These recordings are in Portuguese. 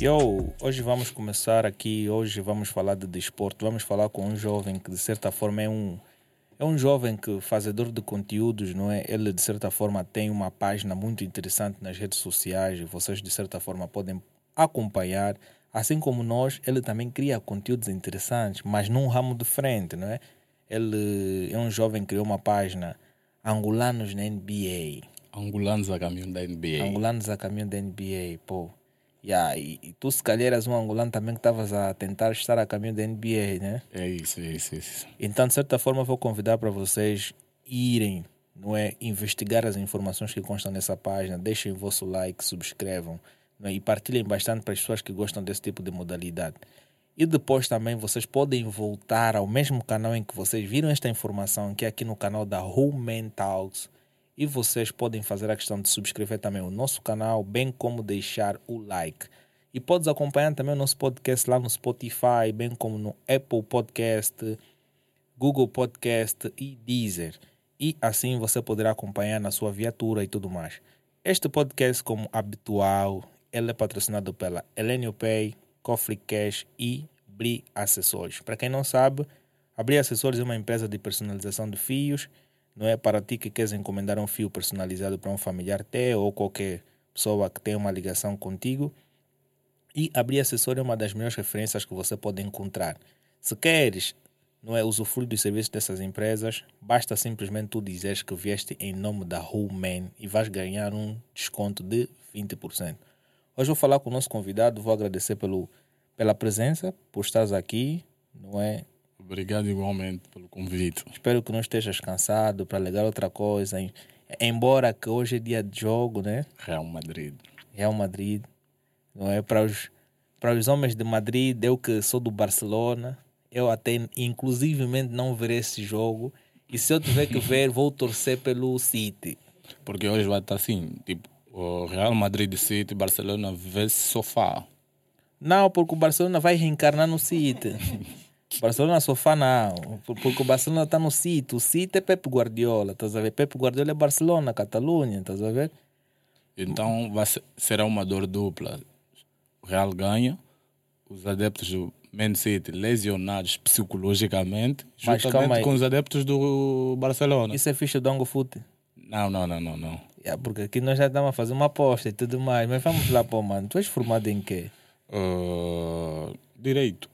Yo, hoje vamos começar aqui, hoje vamos falar de desporto, vamos falar com um jovem que de certa forma é um é um jovem que fazedor de conteúdos, não é? Ele de certa forma tem uma página muito interessante nas redes sociais e vocês de certa forma podem acompanhar, assim como nós, ele também cria conteúdos interessantes, mas num ramo de frente, não é? Ele é um jovem que criou uma página Angolanos na NBA. Angolanos a caminho da NBA. Angolanos a caminho da NBA, pô. Yeah, e, e tu se calhar eras um angolano também que estavas a tentar estar a caminho da NBA, né? É isso, é isso, é isso. Então, de certa forma, vou convidar para vocês irem, não é? Investigar as informações que constam nessa página, deixem o vosso like, subscrevam não é? e partilhem bastante para as pessoas que gostam desse tipo de modalidade. E depois também vocês podem voltar ao mesmo canal em que vocês viram esta informação, que é aqui no canal da Who Man Talks e vocês podem fazer a questão de subscrever também o nosso canal, bem como deixar o like. E podes acompanhar também o nosso podcast lá no Spotify, bem como no Apple Podcast, Google Podcast e Deezer. E assim você poderá acompanhar na sua viatura e tudo mais. Este podcast, como habitual, ele é patrocinado pela Elenio Pay, Coffee Cash e Bri Acessórios. Para quem não sabe, a Bri Acessórios é uma empresa de personalização de fios não é para ti que queres encomendar um fio personalizado para um familiar teu ou qualquer pessoa que tenha uma ligação contigo. E abrir acessório é uma das melhores referências que você pode encontrar. Se queres não é usufruir dos serviços dessas empresas, basta simplesmente tu dizeres que vieste em nome da Human e vais ganhar um desconto de 20%. Hoje vou falar com o nosso convidado, vou agradecer pelo, pela presença, por estares aqui, não é? Obrigado igualmente pelo convite. Espero que não estejas cansado para ligar outra coisa. Embora que hoje é dia de jogo, né? Real Madrid. Real Madrid. Não é para os para os homens de Madrid, eu que sou do Barcelona, eu até inclusivemente não verei esse jogo. E se eu tiver que ver, vou torcer pelo City. Porque hoje vai estar assim, tipo, o Real Madrid City, Barcelona vs sofá. Não, porque o Barcelona vai reencarnar no City. Barcelona sofá não, porque o Barcelona está no City. O City é Pepe Guardiola, estás a ver? Pepe Guardiola é Barcelona, Catalunha, estás a ver? Então vai ser, será uma dor dupla. O Real ganha, os adeptos do Man City lesionados psicologicamente, Mas juntamente com os adeptos do Barcelona. Isso é ficha do Ango Fute? Não, não, não, não, não. Yeah, porque aqui nós já estamos a fazer uma aposta e tudo mais. Mas vamos lá, pô, mano. Tu és formado em quê? Uh, direito.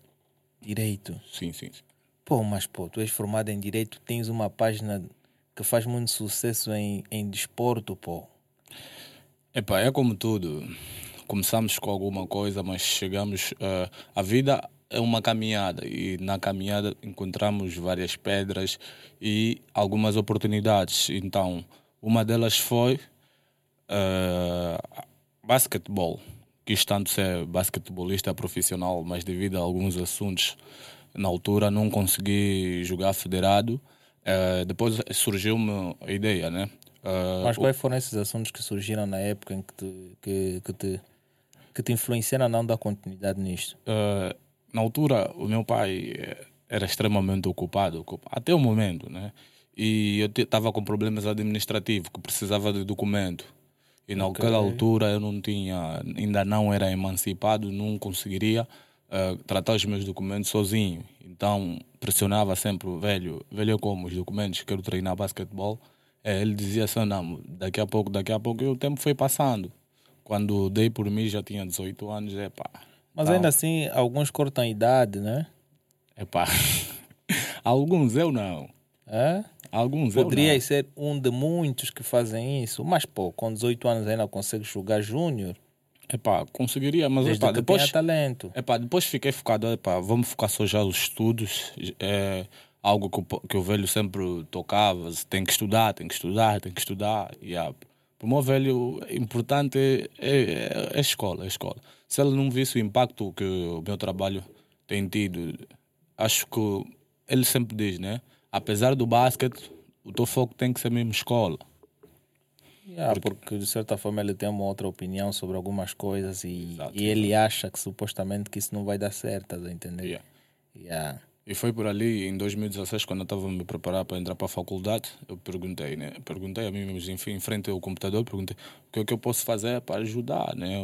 Direito? Sim, sim, sim. Pô, mas pô, tu és formado em Direito, tens uma página que faz muito sucesso em, em desporto, pô. Epá, é como tudo. Começamos com alguma coisa, mas chegamos. Uh, a vida é uma caminhada e na caminhada encontramos várias pedras e algumas oportunidades. Então, uma delas foi uh, basquetebol quis tanto ser basquetebolista profissional, mas devido a alguns assuntos na altura não consegui jogar federado. Uh, depois surgiu-me a ideia, né? Uh, mas quais foram esses assuntos que surgiram na época em que te, que, que te, que te influenciaram a não dar continuidade nisto? Uh, na altura, o meu pai era extremamente ocupado, até o momento, né? E eu estava com problemas administrativos, que precisava de documento. E naquela okay. altura eu não tinha, ainda não era emancipado, não conseguiria uh, tratar os meus documentos sozinho. Então pressionava sempre o velho, velho como os documentos, quero treinar basquetebol. É, ele dizia assim, não, daqui a pouco, daqui a pouco, e o tempo foi passando. Quando dei por mim já tinha 18 anos, é pá. Mas ainda assim, alguns cortam a idade, né? É pá. alguns eu não. É? Alguns Poderias ser um de muitos que fazem isso, mas pô, com 18 anos ainda consegue jogar júnior. Epá, conseguiria, mas Desde epá, depois, talento. Epá, depois fiquei focado, epá, vamos focar só já os estudos. É algo que, o, que o velho sempre tocava, tem que estudar, tem que estudar, tem que estudar. Yeah. Para o meu velho, importante é, é, é a escola, é a escola. Se ele não visse o impacto que o meu trabalho tem tido, acho que ele sempre diz, né? Apesar do basquete, o teu foco tem que ser mesmo escola. Yeah, porque... porque... de certa forma ele tem uma outra opinião sobre algumas coisas e, Exato, e ele acha que supostamente que isso não vai dar certo, tá entender? Yeah. Yeah. E foi por ali, em 2016, quando eu estava a me preparar para entrar para a faculdade, eu perguntei, né? Perguntei a mim mesmo, enfim, em frente ao computador, perguntei o que é que eu posso fazer para ajudar, né?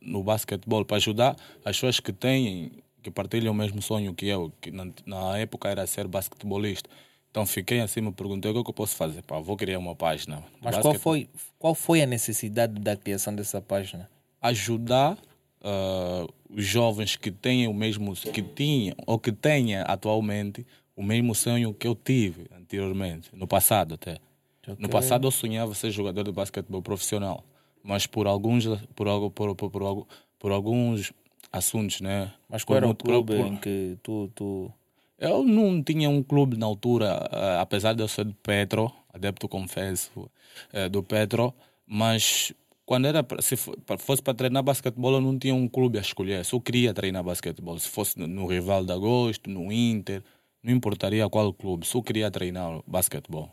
No basquetebol, para ajudar as pessoas que têm, que partilham o mesmo sonho que eu, que na, na época era ser basquetebolista. Então fiquei assim, me perguntei o que, é que eu posso fazer. Pá, vou criar uma página. Mas qual foi, qual foi a necessidade da criação dessa página? Ajudar uh, os jovens que têm o mesmo que tinham ou que tenham atualmente o mesmo sonho que eu tive anteriormente, no passado até. Okay. No passado eu sonhava ser jogador de basquetebol profissional, mas por alguns por, por, por, por, por alguns assuntos, né? Mas qual era o clube por, em que tu, tu... Eu não tinha um clube na altura, uh, apesar de eu ser do Petro, adepto confesso uh, do Petro, mas quando era se fosse para treinar basquetebol, eu não tinha um clube a escolher. Só queria treinar basquetebol. Se fosse no Rival de Agosto, no Inter, não importaria qual clube. Só queria treinar basquetebol.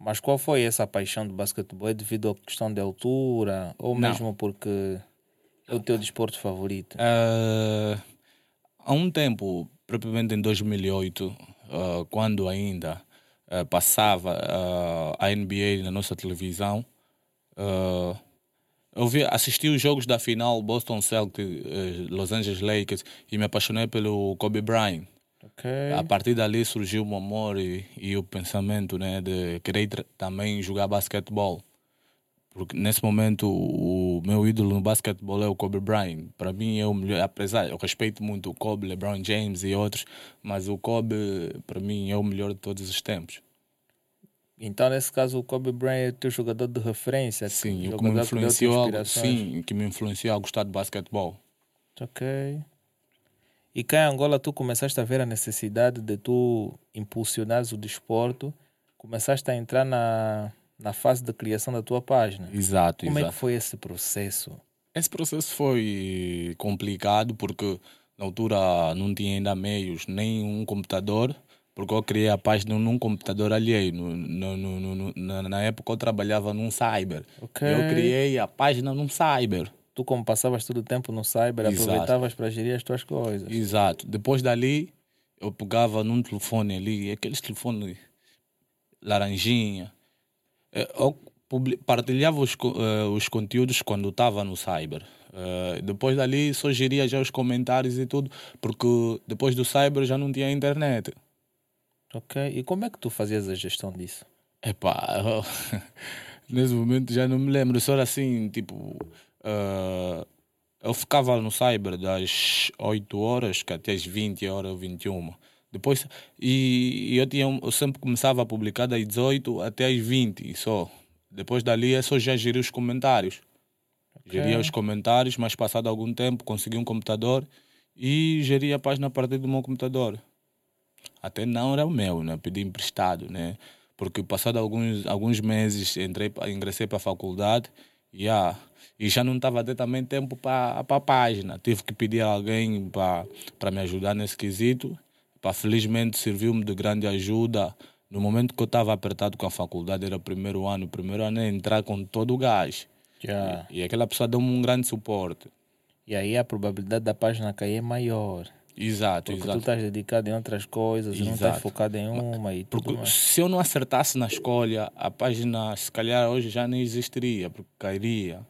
Mas qual foi essa paixão do basquetebol? É devido à questão de altura ou não. mesmo porque o teu desporto favorito? Uh, há um tempo, propriamente em 2008, uh, ah, quando ainda uh, passava a NBA na nossa televisão, eu vi, assisti os jogos da final Boston Celtics, eh, Los Angeles Lakers e me apaixonei pelo Kobe Bryant. Okay. A partir dali surgiu o amor e, e o pensamento né, de querer também jogar basquetebol. Porque nesse momento o meu ídolo no basquetebol é o Kobe Bryant. Para mim é o melhor, apesar eu respeito muito o Kobe, LeBron James e outros, mas o Kobe para mim é o melhor de todos os tempos. Então, nesse caso, o Kobe Bryant é o teu jogador de referência. Sim, o que me influenciou, a, sim, que me influenciou a gostar de basquetebol. Ok. E cá em Angola tu começaste a ver a necessidade de tu impulsionares o desporto, começaste a entrar na, na fase de criação da tua página. Exato, Como exato. é que foi esse processo? Esse processo foi complicado porque na altura não tinha ainda meios, nem um computador, porque eu criei a página num computador alheio. No, no, no, na, na, época eu trabalhava num cyber. Okay. Eu criei a página num cyber. Tu, como passavas todo o tempo no cyber, Exato. aproveitavas para gerir as tuas coisas. Exato. Depois dali, eu pegava num telefone ali, aqueles telefones laranjinha. Eh, eu partilhava os, uh, os conteúdos quando estava no cyber. Uh, depois dali só geria já os comentários e tudo, porque depois do cyber já não tinha internet. Ok. E como é que tu fazias a gestão disso? Epá, eu, nesse momento já não me lembro. Só era assim, tipo. Uh, eu ficava no cyber das 8 horas até as 20 horas, 21. Depois, e, e eu, tinha, eu sempre começava a publicar das 18 até as 20 só. Depois dali é só já gerir os comentários. Okay. Geria os comentários, mas passado algum tempo consegui um computador e geria a página a partir do meu computador. Até não era o meu, né? Pedi emprestado, né? Porque passado alguns, alguns meses entrei, ingressei para a faculdade yeah, e já não estava a ter também tempo para a página. Tive que pedir a alguém para me ajudar nesse quesito. Pá, felizmente serviu-me de grande ajuda. No momento que eu estava apertado com a faculdade, era o primeiro ano. O primeiro ano é entrar com todo o gás. Yeah. E, e aquela pessoa deu-me um grande suporte. E aí a probabilidade da página cair é maior. Exato, porque exato. tu estás dedicado em outras coisas exato. e não estás focado em uma e porque mais. se eu não acertasse na escolha, a página se calhar hoje já nem existiria, porque cairia.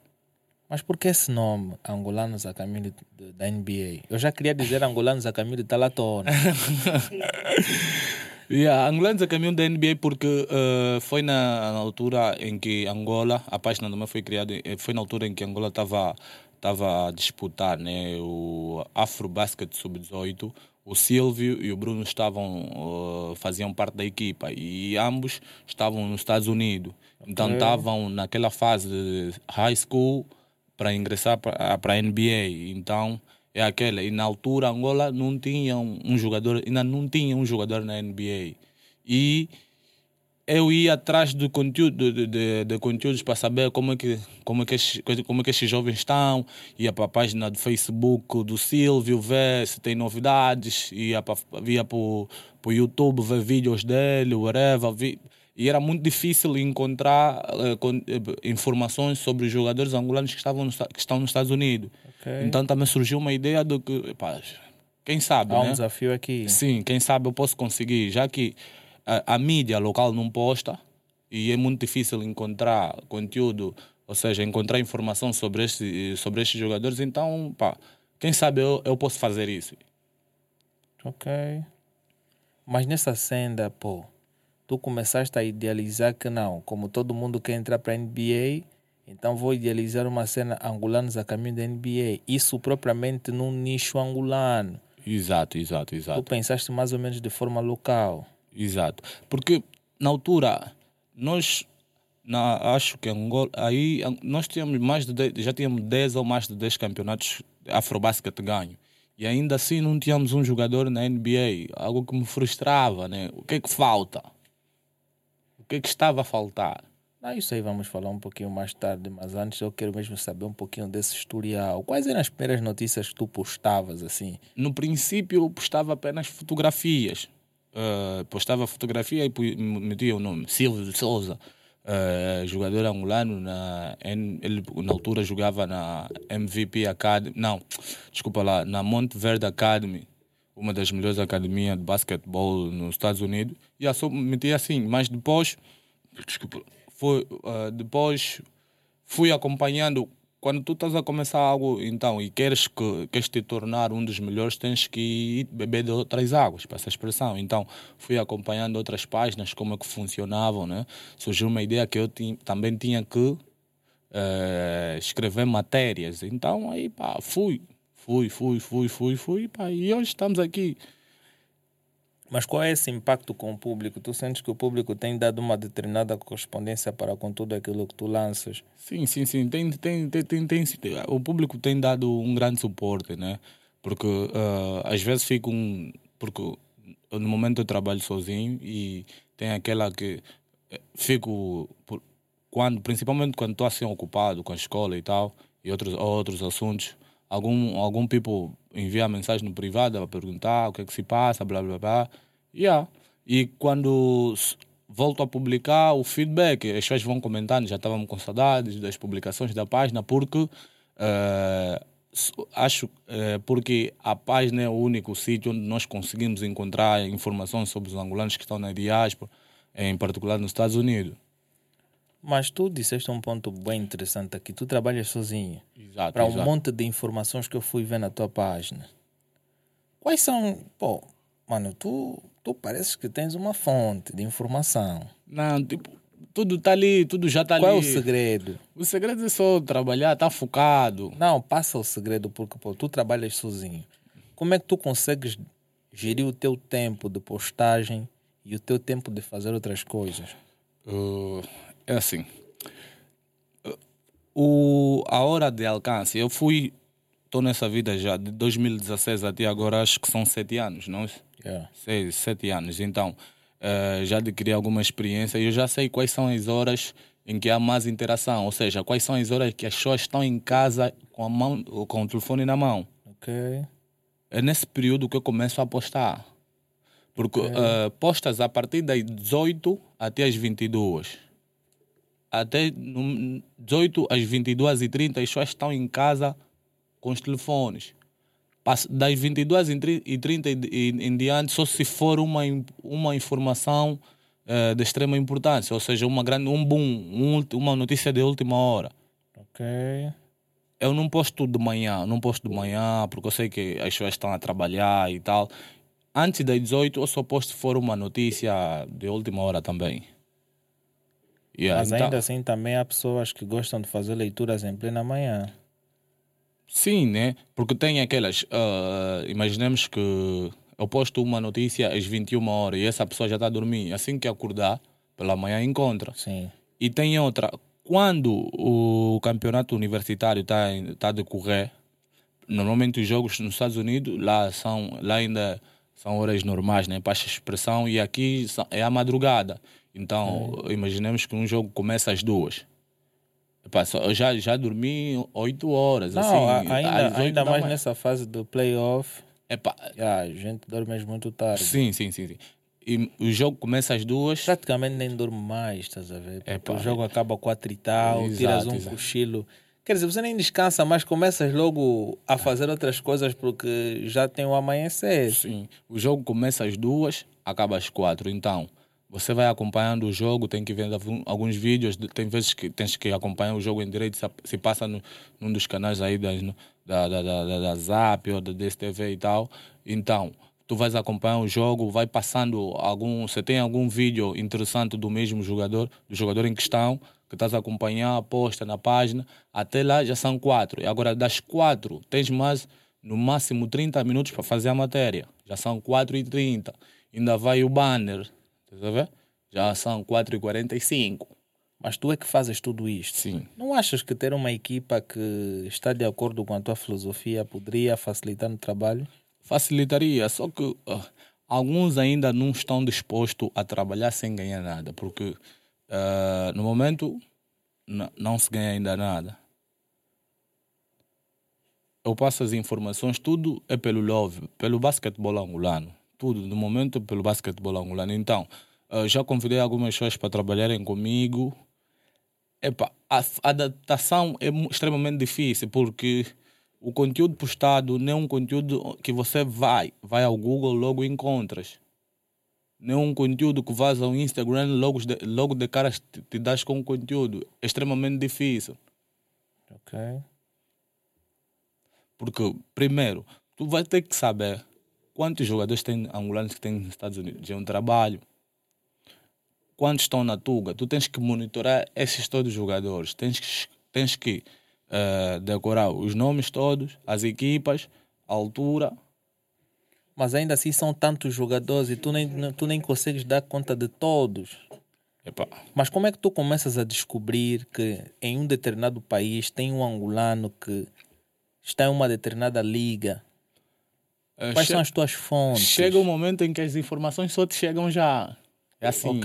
Mas por que esse nome, Angolanos a caminho da NBA? Eu já queria dizer Angolanos a caminho de Talatona. yeah, Angolanos a caminho da NBA porque uh, foi na, na, altura em que Angola, a página também foi criada, eh, foi na altura em que Angola estava estava a disputar né, o Afrobasket Sub-18, o Silvio e o Bruno estavam uh, faziam parte da equipa e ambos estavam nos Estados Unidos. Então okay. estavam naquela fase de high school para ingressar para a NBA. Então é aquela. E na altura Angola não tinha um jogador, ainda não tinha um jogador na NBA. E eu ia atrás do conteúdo, de, de, de, conteúdos para saber como é, que, como, é que como é que esses jovens estão. Ia para a página do Facebook do Silvio ver se tem novidades. Ia para, via para o YouTube ver vídeos dele, whatever. E era muito difícil encontrar uh, con, uh, informações sobre os jogadores angolanos que, estavam no, que estão nos Estados Unidos. Okay. Então também surgiu uma ideia de que, pá, quem sabe, Há um né? desafio aqui. Sim, quem sabe eu posso conseguir, já que a, a mídia local não posta e é muito difícil encontrar conteúdo, ou seja, encontrar informação sobre, este, sobre estes jogadores, então, pá, quem sabe eu, eu posso fazer isso. Ok. Mas nessa senda, pô, tu começaste a idealizar que não, como todo mundo quer entrar para a NBA, então vou idealizar uma cena angolanos a caminho da NBA. Isso propriamente num nicho angolano. Exato, exato, Tu exato. pensaste mais ou menos de forma local. Exato. Porque na altura, nós, na, acho que Angola, aí nós tínhamos mais de 10, já tínhamos 10 ou mais de 10 campeonatos de Afrobasket ganho. E ainda assim não tínhamos um jogador na NBA. Algo que me frustrava, né? O que é que falta? Que é que estava a faltar? Ah, isso aí vamos falar um pouquinho mais tarde, mas antes eu quero mesmo saber um pouquinho desse historial. Quais eram as primeiras notícias que tu postavas assim? No princípio eu postava apenas fotografias. Eh, postava fotografia e metia o nome. Silvio de Souza, eh, jogador angolano. Na, ele na altura jogava na MVP Academy. Não, desculpa lá, na Monte Verde Academy. Uma das melhores academias de basquetebol nos Estados Unidos. E só metia assim, mas depois. Desculpa. Foi, eh, depois fui acompanhando. Quando tu estás a começar algo, então, e queres, que, queres te tornar um dos melhores, tens que ir beber de outras águas, para essa expressão. Então, fui acompanhando outras páginas, como é que funcionavam, né? Surgiu uma ideia que eu também tinha que eh, escrever matérias. Então, aí, pá, fui. Fui, fui, fui, fui, fui, pá, e hoje estamos aqui. Mas qual é esse impacto com o público? Tu sentes que o público tem dado uma determinada correspondência para com tudo aquilo que tu lanças? Sim, sim, sim. Tem, tem, tem, tem, tem- o público tem dado um grande suporte, né? Porque ah, às vezes fico um. Porque no momento eu trabalho sozinho e tem aquela que eh, fico. por- quando, principalmente quando estou assim ocupado com a escola e tal, e outros, outros assuntos, algum, algum people envia mensagem no privado a perguntar o que é que se passa, blá blá blá. Yeah. E quando volto a publicar o feedback, as pessoas vão comentando, já estavam com saudades das publicações da página, porque s- acho eh, porque a página é o único sítio onde nós conseguimos encontrar informações sobre os angolanos que estão na diáspora, em particular nos Estados Unidos. Mas tu disseste um ponto bem interessante aqui. Tu trabalhas sozinho. Exato, Para um exato. monte de informações que eu fui ver na tua página. Quais são. Pô, mano, tu, tu pareces que tens uma fonte de informação. Não, tipo, tudo está ali, tudo já está ali. Qual é o segredo? O segredo é só trabalhar, estar focado. Não, passa o segredo, porque pô, tu trabalhas sozinho. Como é que tu consegues gerir o teu tempo de postagem e o teu tempo de fazer outras coisas? Uh, é assim. Uh, O, a hora de alcance, eu fui, estou nessa vida já de 2016 até agora, acho que são sete anos, não? Yeah. Seis, sete anos. Então, eh, já adquiri alguma experiência e eu já sei quais são as horas em que há mais interação, ou seja, quais são as horas que as pessoas estão em casa com, a mão, com o telefone na mão. Ok. É nesse período que eu começo a postar. Porque eh, postas a partir das 18 até as 22. Até no- 18 às 22 e 30 as pessoas estão em casa com os telefones. Das 22 e tri- e 30 e- e- em diante, só se for uma, uma informação eh, de extrema importância, ou seja, uma grande, um boom, um uma notícia de última hora. Ok. Eu não posto de manhã, não posto de manhã, porque eu sei que as pessoas estão a trabalhar e tal. Antes das 18, eu só posto se for uma notícia de última hora também. Yeah, Mas então- ainda assim também há pessoas que gostam de fazer leituras em plena manhã. Sim, né? Porque tem aquelas. ah, imaginemos que eu posto uma notícia às 21 horas e essa pessoa já está a dormir. Assim que acordar, pela manhã encontra. Sim. E tem outra. Quando o campeonato universitário está tá a decorrer, normalmente os jogos nos Estados Unidos lá, são, lá ainda são horas normais, né? Para expressão, e aqui é a madrugada. Então, imaginemos que um jogo começa às duas. Epá, só- eu já, já dormi oito horas. Não, assim, ainda, ainda da mais nessa fase do playoff. Epá, Yeah, a gente dorme muito tarde. sim, sim, sim, sim. E o jogo começa às duas. Praticamente nem dorme mais, estás a ver? Epá, o jogo acaba quatro e tal, Exato, tiras um exato. cochilo Quer dizer, você nem descansa, mas começas logo a fazer outras coisas porque já tem o amanhecer. Sim. O jogo começa às duas, acaba às quatro. Então, você vai acompanhando o jogo, tem que ver alguns vídeos, tem vezes que tens que acompanhar o jogo em direito, se passa no, num dos canais aí das, da, da, da, da Zap ou da DSTV e tal. Então, tu vais acompanhar o jogo, vai passando algum, se tem algum vídeo interessante do mesmo jogador, do jogador em questão, que estás a acompanhar, posta na página, até lá já são quatro. E agora das quatro, tens mais, no máximo 30 minutos para fazer a matéria. Já são 4 e 30. Ainda vai o banner, Estás a ver? Já são 4h45. Mas tu é que fazes tudo isto. Sim. Não achas que ter uma equipa que está de acordo com a tua filosofia poderia facilitar no trabalho? Facilitaria, só que uh, alguns ainda não estão dispostos a trabalhar sem ganhar nada, porque uh, no momento não se ganha ainda nada. Eu passo as informações, tudo é pelo love, pelo basquetebol angolano tudo, no momento, pelo basquetebol angolano. Então, uh, já convidei algumas pessoas para trabalharem comigo. Epa, a, adaptação é extremamente difícil, porque o conteúdo postado não é um conteúdo que você vai, vai ao Google logo encontras. Não é um conteúdo que vais ao Instagram logo de, logo de cara te, te das com o conteúdo. É extremamente difícil. Ok. Porque, primeiro, tu vai ter que saber Quantos jogadores tem angolanos que têm nos Estados Unidos? É um trabalho. Quantos estão na Tuga? Tu tens que monitorar esses todos os jogadores. Tens que, tens que uh, decorar os nomes todos, as equipas, a altura. Mas ainda assim são tantos jogadores e tu nem, tu nem consegues dar conta de todos. Epa. Mas como é que tu começas a descobrir que em um determinado país tem um angolano que está em uma determinada liga Quais che são as tuas fontes? Chega um momento em que as informações só te chegam já. É assim.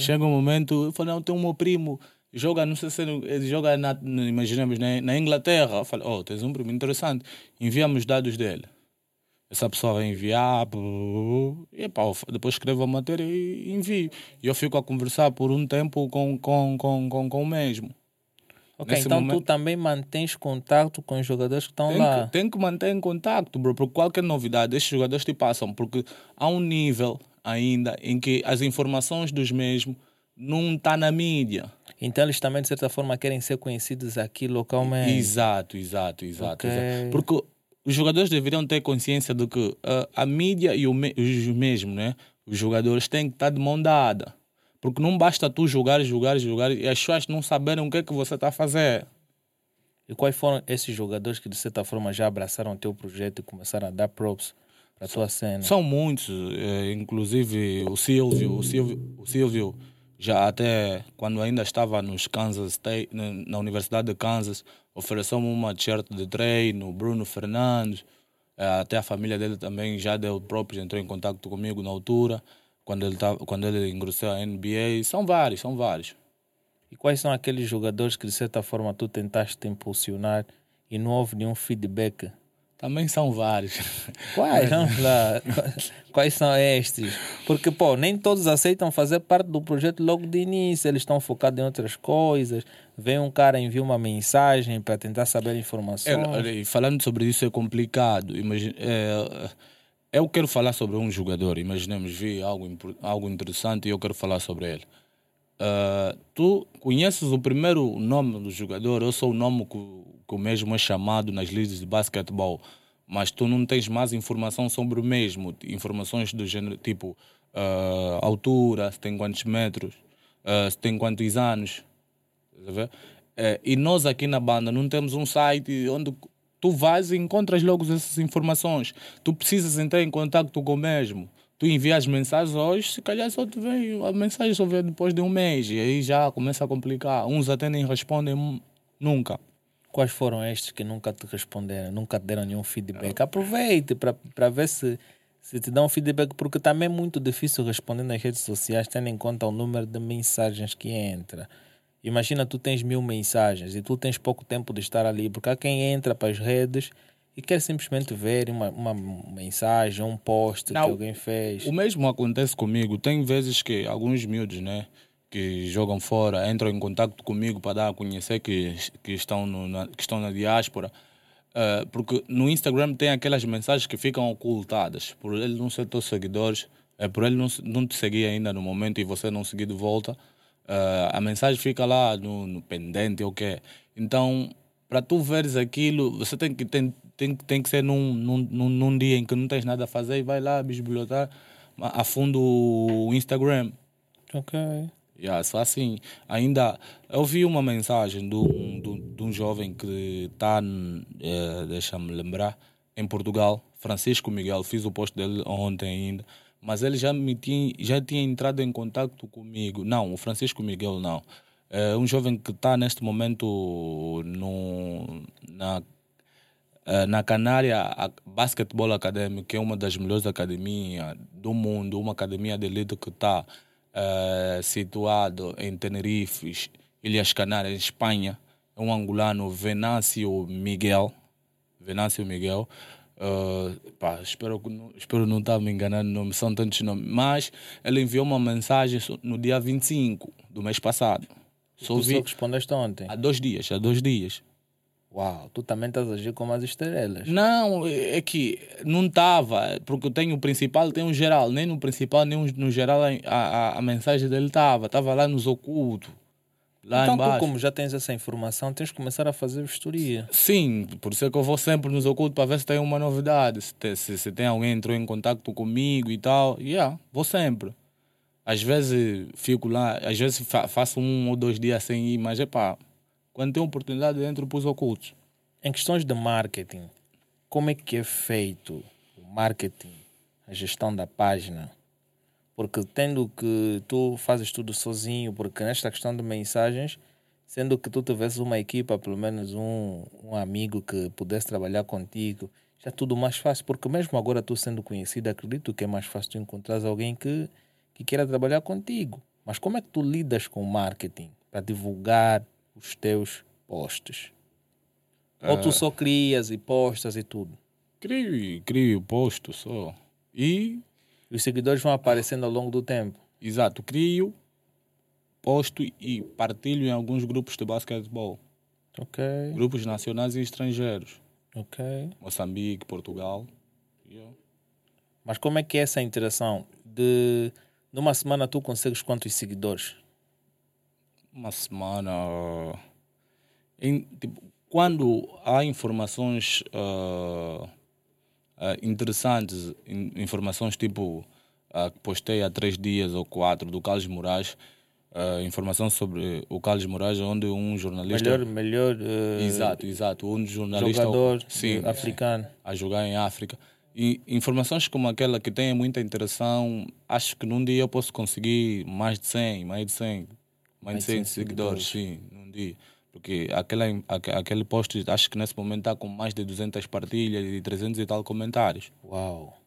Chega um momento, eu falo, não, tem um meu primo, joga, não sei se ele joga, na, imaginemos, na, na Inglaterra. Eu falo, oh, tens um primo interessante. Enviamos dados dele. Essa pessoa vai enviar, e pá, depois escrevo a matéria e envio. E eu fico a conversar por um tempo com, com, com, com, com o mesmo. Ok, Nesse então momento, tu também mantens contato com os jogadores que estão tem lá. Que, tem que manter em contato, bro, porque qualquer novidade esses jogadores te passam, porque há um nível ainda em que as informações dos mesmos não estão tá na mídia. Então eles também, de certa forma, querem ser conhecidos aqui localmente. Exato, exato, exato. Okay. exato. Porque os jogadores deveriam ter consciência de que uh, a mídia e me os mesmos, né? Os jogadores têm que estar de mão dada. Porque não basta tu jogar, jogar, jogar e as pessoas não saberem o que é que você está a fazer. E quais foram esses jogadores que de certa forma já abraçaram o teu projeto e começaram a dar props para a tua cena? São muitos, é, inclusive o Silvio, o Silvio, o Silvio já até quando ainda estava nos Kansas State, na Universidade de Kansas, ofereceu-me uma t-shirt de treino, Bruno Fernandes, é, até a família dele também já deu próprio, entrou em contato comigo na altura quando ele, tava, quando ele ingressou à NBA. São vários, são vários. E quais são aqueles jogadores que de certa forma tu tentaste te impulsionar e não houve nenhum feedback? Também são vários. Quais? Vamos lá. Quais são estes? Porque, pô, nem todos aceitam fazer parte do projeto logo de início. Eles estão focados em outras coisas. Vem um cara envia uma mensagem para tentar saber informações. É, falando sobre isso é complicado. Imagina, é, eu quero falar sobre um jogador. Imaginemos, vi algo, algo interessante e eu quero falar sobre ele. Uh, tu conheces o primeiro nome do jogador, eu sou o nome que, que o mesmo é chamado nas ligas de basquetebol, mas tu não tens mais informação sobre o mesmo, informações do gênero tipo uh, altura, se tem quantos metros, uh, se tem quantos anos. Uh, e nós aqui na banda não temos um site onde tu vais e encontras logo essas informações. Tu precisas entrar em contato com o mesmo. Tu envias mensagens hoje, se calhar só te vem a mensagem só vem depois de um mês e aí já começa a complicar. Uns até nem respondem nunca. Quais foram estes que nunca te responderam, nunca te deram nenhum feedback? Aproveite para ver se, se te dão um feedback, porque também é muito difícil responder nas redes sociais, tendo em conta o número de mensagens que entra. Imagina tu tens mil mensagens e tu tens pouco tempo de estar ali, porque há quem entra para as redes e quer simplesmente ver uma, uma mensagem, um post Não, que alguém fez. O mesmo acontece comigo. Tem vezes que alguns miúdos, né? que jogam fora entram em contato comigo para dar a conhecer que, que, estão, no, na, que estão na diáspora. Uh, porque no Instagram tem aquelas mensagens que ficam ocultadas. Por ele não ser teus seguidores, é por ele não, não te seguir ainda no momento e você não seguir de volta, uh, a mensagem fica lá no, no pendente ou okay? Então, para tu veres aquilo, você tem que, tem, tem, tem que ser num, num, num dia em que não tens nada a fazer e vai lá bisbilhotar a fundo o Instagram. Ok. Yeah, só assim. Ainda eu vi uma mensagem de um, de, de um jovem que está, é, deixa-me lembrar, em Portugal, Francisco Miguel. Fiz o post dele ontem ainda. Mas ele já, me tinha, já tinha entrado em contato comigo. Não, o Francisco Miguel não. É um jovem que está neste momento no, na eh, na Canária, Basketball Academy, que é uma das melhores academias do mundo, uma academia de elite que está uh, situado em Tenerife, Ilhas Canárias, Espanha. É um angolano, Venâncio Miguel. Venâncio Miguel. Uh, pá, espero, espero não estar me enganando nome, são tantos nomes. Mas ele enviou uma mensagem no dia 25 do mês passado. Só tu vi, só respondeste ontem? Há dois dias, há dois dias. Uau, tu também estás a agir como as estrelas. Não, é que não estava, porque eu tenho o principal, tenho o geral. Nem no principal, nem no geral a, a, a mensagem dele estava. Estava lá nos ocultos. Lá então, embaixo. tu, como já tens essa informação, tens que começar a fazer vistoria. Sim, por isso é que eu vou sempre nos ocultos para ver se tem uma novidade. Se tem, se, se tem alguém entrou em contato comigo e tal. Yeah, vou sempre. Às vezes fico lá, às vezes fa faço um ou dois dias sem ir, mas é pá, quando tem oportunidade dentro para os ocultos. Em questões de marketing, como é que é feito o marketing, a gestão da página? Porque tendo que tu fazes tudo sozinho, porque nesta questão de mensagens, sendo que tu tivesse uma equipa, pelo menos um, um amigo que pudesse trabalhar contigo, já é tudo mais fácil, porque mesmo agora tu sendo conhecido, acredito que é mais fácil tu encontrar alguém que, que queira trabalhar contigo. Mas como é que tu lidas com o marketing para divulgar os teus posts? Ou tu ah. só crias e postas e tudo? Crio, crio, posto só. E os seguidores vão aparecendo ao longo do tempo. Exato, crio, posto e partilho em alguns grupos de basquetebol. Ok. Grupos nacionais e estrangeiros. Ok. Moçambique, Portugal. Yeah. Mas como é que é essa interação? De numa semana tu consegues quantos seguidores? uma semana. Em, tipo, quando há informações uh, interessantes, in, informações tipo uh, que postei há três dias ou quatro do Carlos Moraes, informação sobre o Carlos Moraes, onde um jornalista. Melhor, melhor. exato, exato. Um jornalista. Jogador sim, africano. A jogar em África. E informações como aquela que têm muita interação, acho que num dia eu posso conseguir mais de 100, mais de 100, mais de 100 seguidores, sim, num dia. Porque aquele, aquele post, acho que nesse momento está com mais de 200 partilhas e 300 e tal comentários. Uau!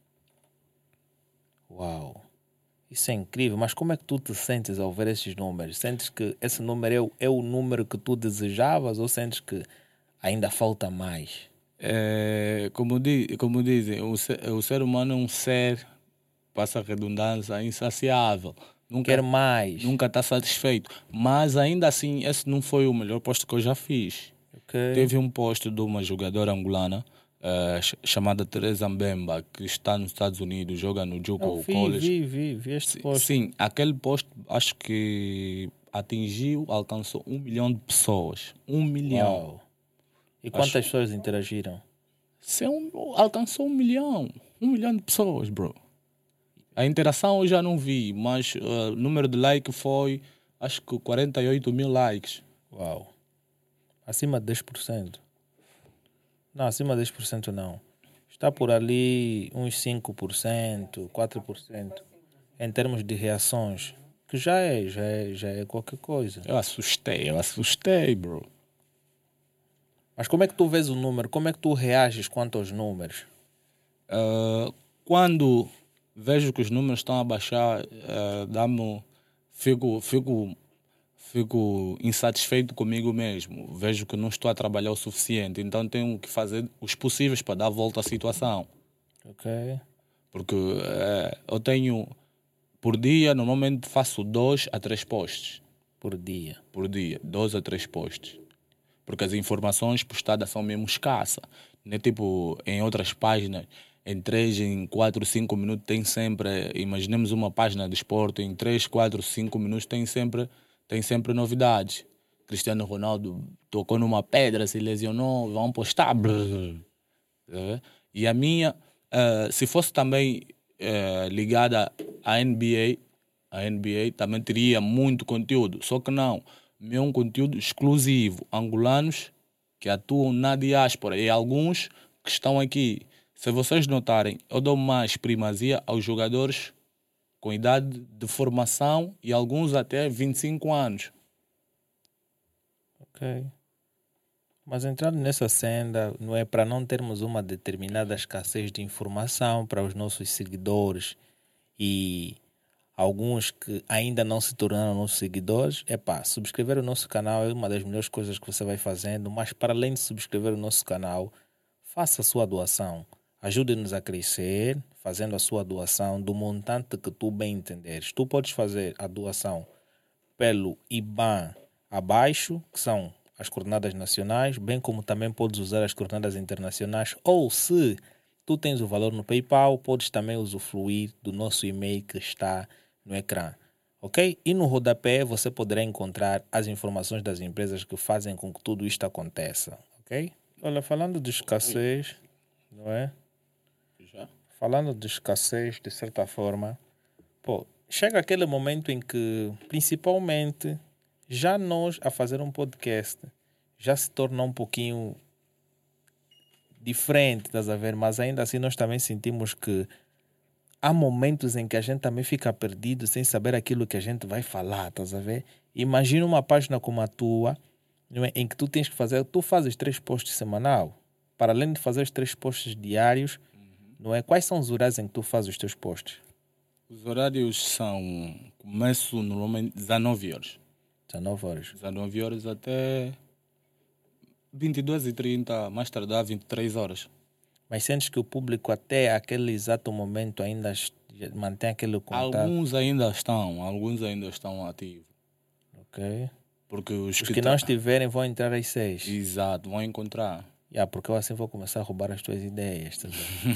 Uau! Isso é incrível, mas como é que tu te sentes ao ver esses números? Sentes que esse número é o, é o número que tu desejavas ou sentes que ainda falta mais? É, como, di, como dizem, o ser, o ser humano é um ser, passa a redundância, insaciável. Nunca, Quer mais. Nunca está satisfeito. Mas ainda assim, esse não foi o melhor posto que eu já fiz. Okay. Teve um posto de uma jogadora angolana uh, chamada Teresa Mbemba, que está nos Estados Unidos, joga no Juco vi, College. Vi, vi, vi este posto. Sim, aquele posto acho que atingiu, alcançou um milhão de pessoas. Um milhão. Uau. E quantas acho... pessoas interagiram? Se um, alcançou um milhão. Um milhão de pessoas, bro. A interação eu já não vi, mas o uh, número de likes foi acho que 48 mil likes. Uau. Acima de 10%. Não, acima de 10% não. Está por ali uns 5%, 4%. Em termos de reações. Que já é, já é, já é qualquer coisa. Eu assustei, eu assustei, bro. Mas como é que tu vês o número? Como é que tu reages quanto aos números? Uh, quando vejo que os números estão a baixar, uh, dá-me, fico, fico, fico insatisfeito comigo mesmo. Vejo que não estou a trabalhar o suficiente, então tenho que fazer os possíveis para dar volta à situação. Ok. Porque uh, eu tenho Por dia, normalmente faço dois a três posts. Por dia. Por dia, dois a três posts. Porque as informações postadas são mesmo escassas. Não é tipo em outras páginas, em três, em quatro, cinco minutos tem sempre, imaginemos uma página de esporte, em três, quatro, cinco minutos tem sempre, tem sempre novidades. Cristiano Ronaldo tocou numa pedra, se lesionou, vão postar. Brrr. E a minha, uh, se fosse também uh, ligada à NBA, a NBA também teria muito conteúdo. Só que não, é um conteúdo exclusivo. Angolanos que atuam na diáspora e alguns que estão aqui. Se vocês notarem, eu dou mais primazia aos jogadores com idade de formação e alguns até 25 anos. Ok. Mas entrando nessa senda, não é para não termos uma determinada escassez de informação para os nossos seguidores e alguns que ainda não se tornaram nossos seguidores, é pá, subscrever o nosso canal é uma das melhores coisas que você vai fazendo, mas para além de subscrever o nosso canal, faça a sua doação. Ajude-nos a crescer, fazendo a sua doação do montante que tu bem entenderes. Tu podes fazer a doação pelo IBAN abaixo, que são as coordenadas nacionais, bem como também podes usar as coordenadas internacionais, ou se tu tens o valor no PayPal, podes também usufruir do nosso e-mail que está no ecrã. Ok? E no rodapé você poderá encontrar as informações das empresas que fazem com que tudo isto aconteça. Ok? Olha, falando de escassez, não é? Falando de escassez, de certa forma, pô, chega aquele momento em que, principalmente, já nós a fazer um podcast já se torna um pouquinho diferente, estás a ver? Mas ainda assim nós também sentimos que há momentos em que a gente também fica perdido sem saber aquilo que a gente vai falar, estás a ver? Imagina uma página como a tua, é? em que tu tens que fazer, tu fazes três posts semanal, para além de fazer os três posts diários. Não é? Quais são os horários em que tu fazes os teus posts? Os horários são, começo normalmente 19 horas. 19 horas. 19 horas até 22 e 30, mais tardar 23 horas. Mas sentes que o público até aquele exato momento ainda mantém aquele contato? Alguns ainda estão, alguns ainda estão ativos. Ok. Porque os, os que, que não estiverem vão entrar às seis. Exato, vão encontrar. Yeah, porque eu assim vou começar a roubar as tuas ideias. Tá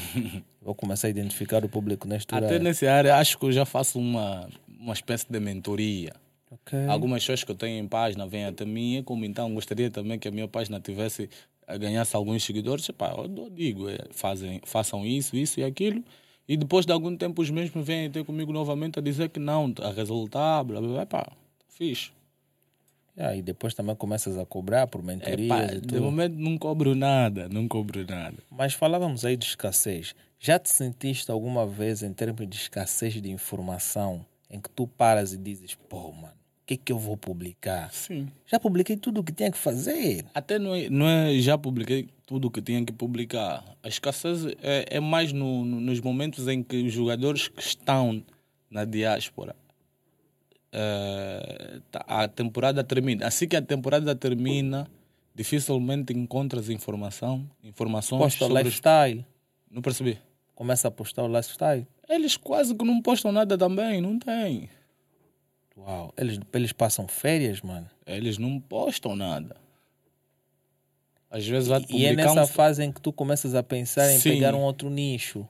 vou começar a identificar o público nesta Até nessa área, acho que eu já faço uma, uma espécie de mentoria. Okay. Algumas pessoas que eu tenho em página vêm até mim, como então gostaria também que a minha página tivesse ganhasse alguns seguidores. Epá, eu digo, é, fazem, façam isso, isso e aquilo. E depois de algum tempo os mesmos vêm ter comigo novamente a dizer que não, a resultar, blá blá blá. Epá, fixe. Yeah, e depois também começas a cobrar por mentorias De momento não cobro nada, não cobro nada. Mas falávamos aí de escassez. Já te sentiste alguma vez em termos de escassez de informação em que tu paras e dizes, pô, mano, o que é que eu vou publicar? Sim. Já publiquei tudo o que tinha que fazer. Até não é, não é já publiquei tudo o que tinha que publicar. A escassez é, é mais no, no, nos momentos em que os jogadores que estão na diáspora uh, a temporada termina. Assim que a temporada termina, dificilmente encontras informação, informações Posta sobre lifestyle. Não percebi. Começa a postar o lifestyle. Eles quase que não postam nada também, não tem. Uau, eles, eles passam férias, mano? Eles não postam nada. Às vezes vai E é nessa um... fase em que tu começas a pensar em Sim. pegar um outro nicho.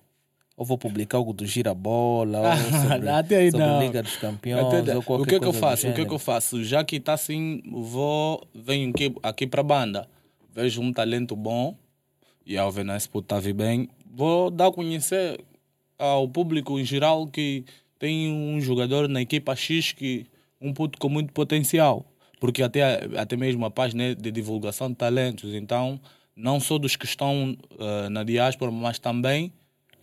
Ou vou publicar algo do Girabola, ou sobre, Até aí sobre não. Liga dos Campeões, ou qualquer O que é que eu faço? O que é que eu faço? Já que está assim, vou, venho aqui, aqui para a banda, vejo um talento bom, e ao ver esse puto tá bem, vou dar a conhecer ao público em geral que tem um jogador na equipa X que um puto com muito potencial. Porque até, até mesmo a página é de divulgação de talentos, então não só dos que estão uh, na diáspora, mas também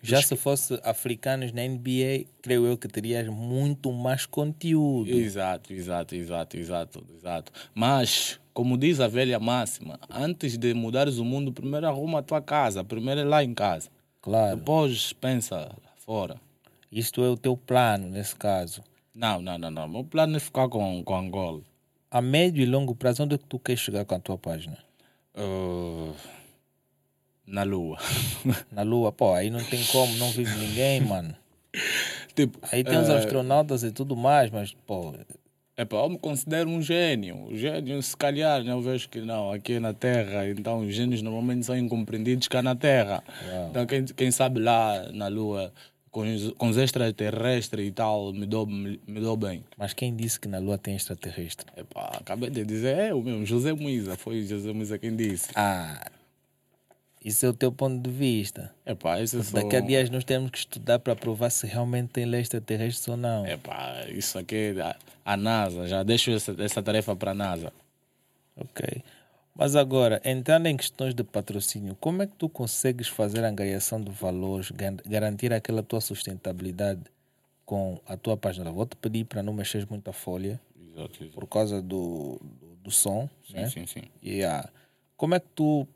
Já se fosse africanos na NBA, creio eu que terias muito mais conteúdo. Exato, exato, exato, exato, exato. Mas, como diz a velha máxima, antes de mudares o mundo, primeiro arruma a tua casa, primeiro é lá em casa. Claro. Depois pensa fora. Isto é o teu plano, nesse caso. Não, não, não, não. Meu plano é ficar com, com Angola. A médio e longo prazo, onde é que tu queres chegar com a tua página? Uh, na lua. Na lua, pô, aí não tem como, não vive ninguém, mano. Tipo, Aí tem os eh, astronautas e tudo mais, mas, pô, Epá, eu me considero um gênio. Gênio, se calhar, né, eu vejo que não, aqui é na Terra, então os gênios normalmente são incompreendidos cá na Terra. Uau. Então, quem, quem sabe lá na Lua, com os, com os extraterrestres e tal, me dou, me, me dou bem. mas quem disse que na Lua tem extraterrestre? Epá, acabei de dizer, é o mesmo, José Muiza, foi José Muiza quem disse. Ah, isso é o teu ponto de vista. Epá, esse é só... Daqui a dias nós temos que estudar para provar se realmente tem lei extraterrestre ou não. Epá, isso aqui é a, a NASA, já deixo essa, essa tarefa para a NASA. Ok. Mas agora, entrando em questões de patrocínio, como é que tu consegues fazer a angariação de valores, garantir aquela tua sustentabilidade com a tua página? Vou te pedir para não mexer muito a folha Exato, exato. por causa do, do, do som, Sim, né? sim, sim. Yeah. Como é que tu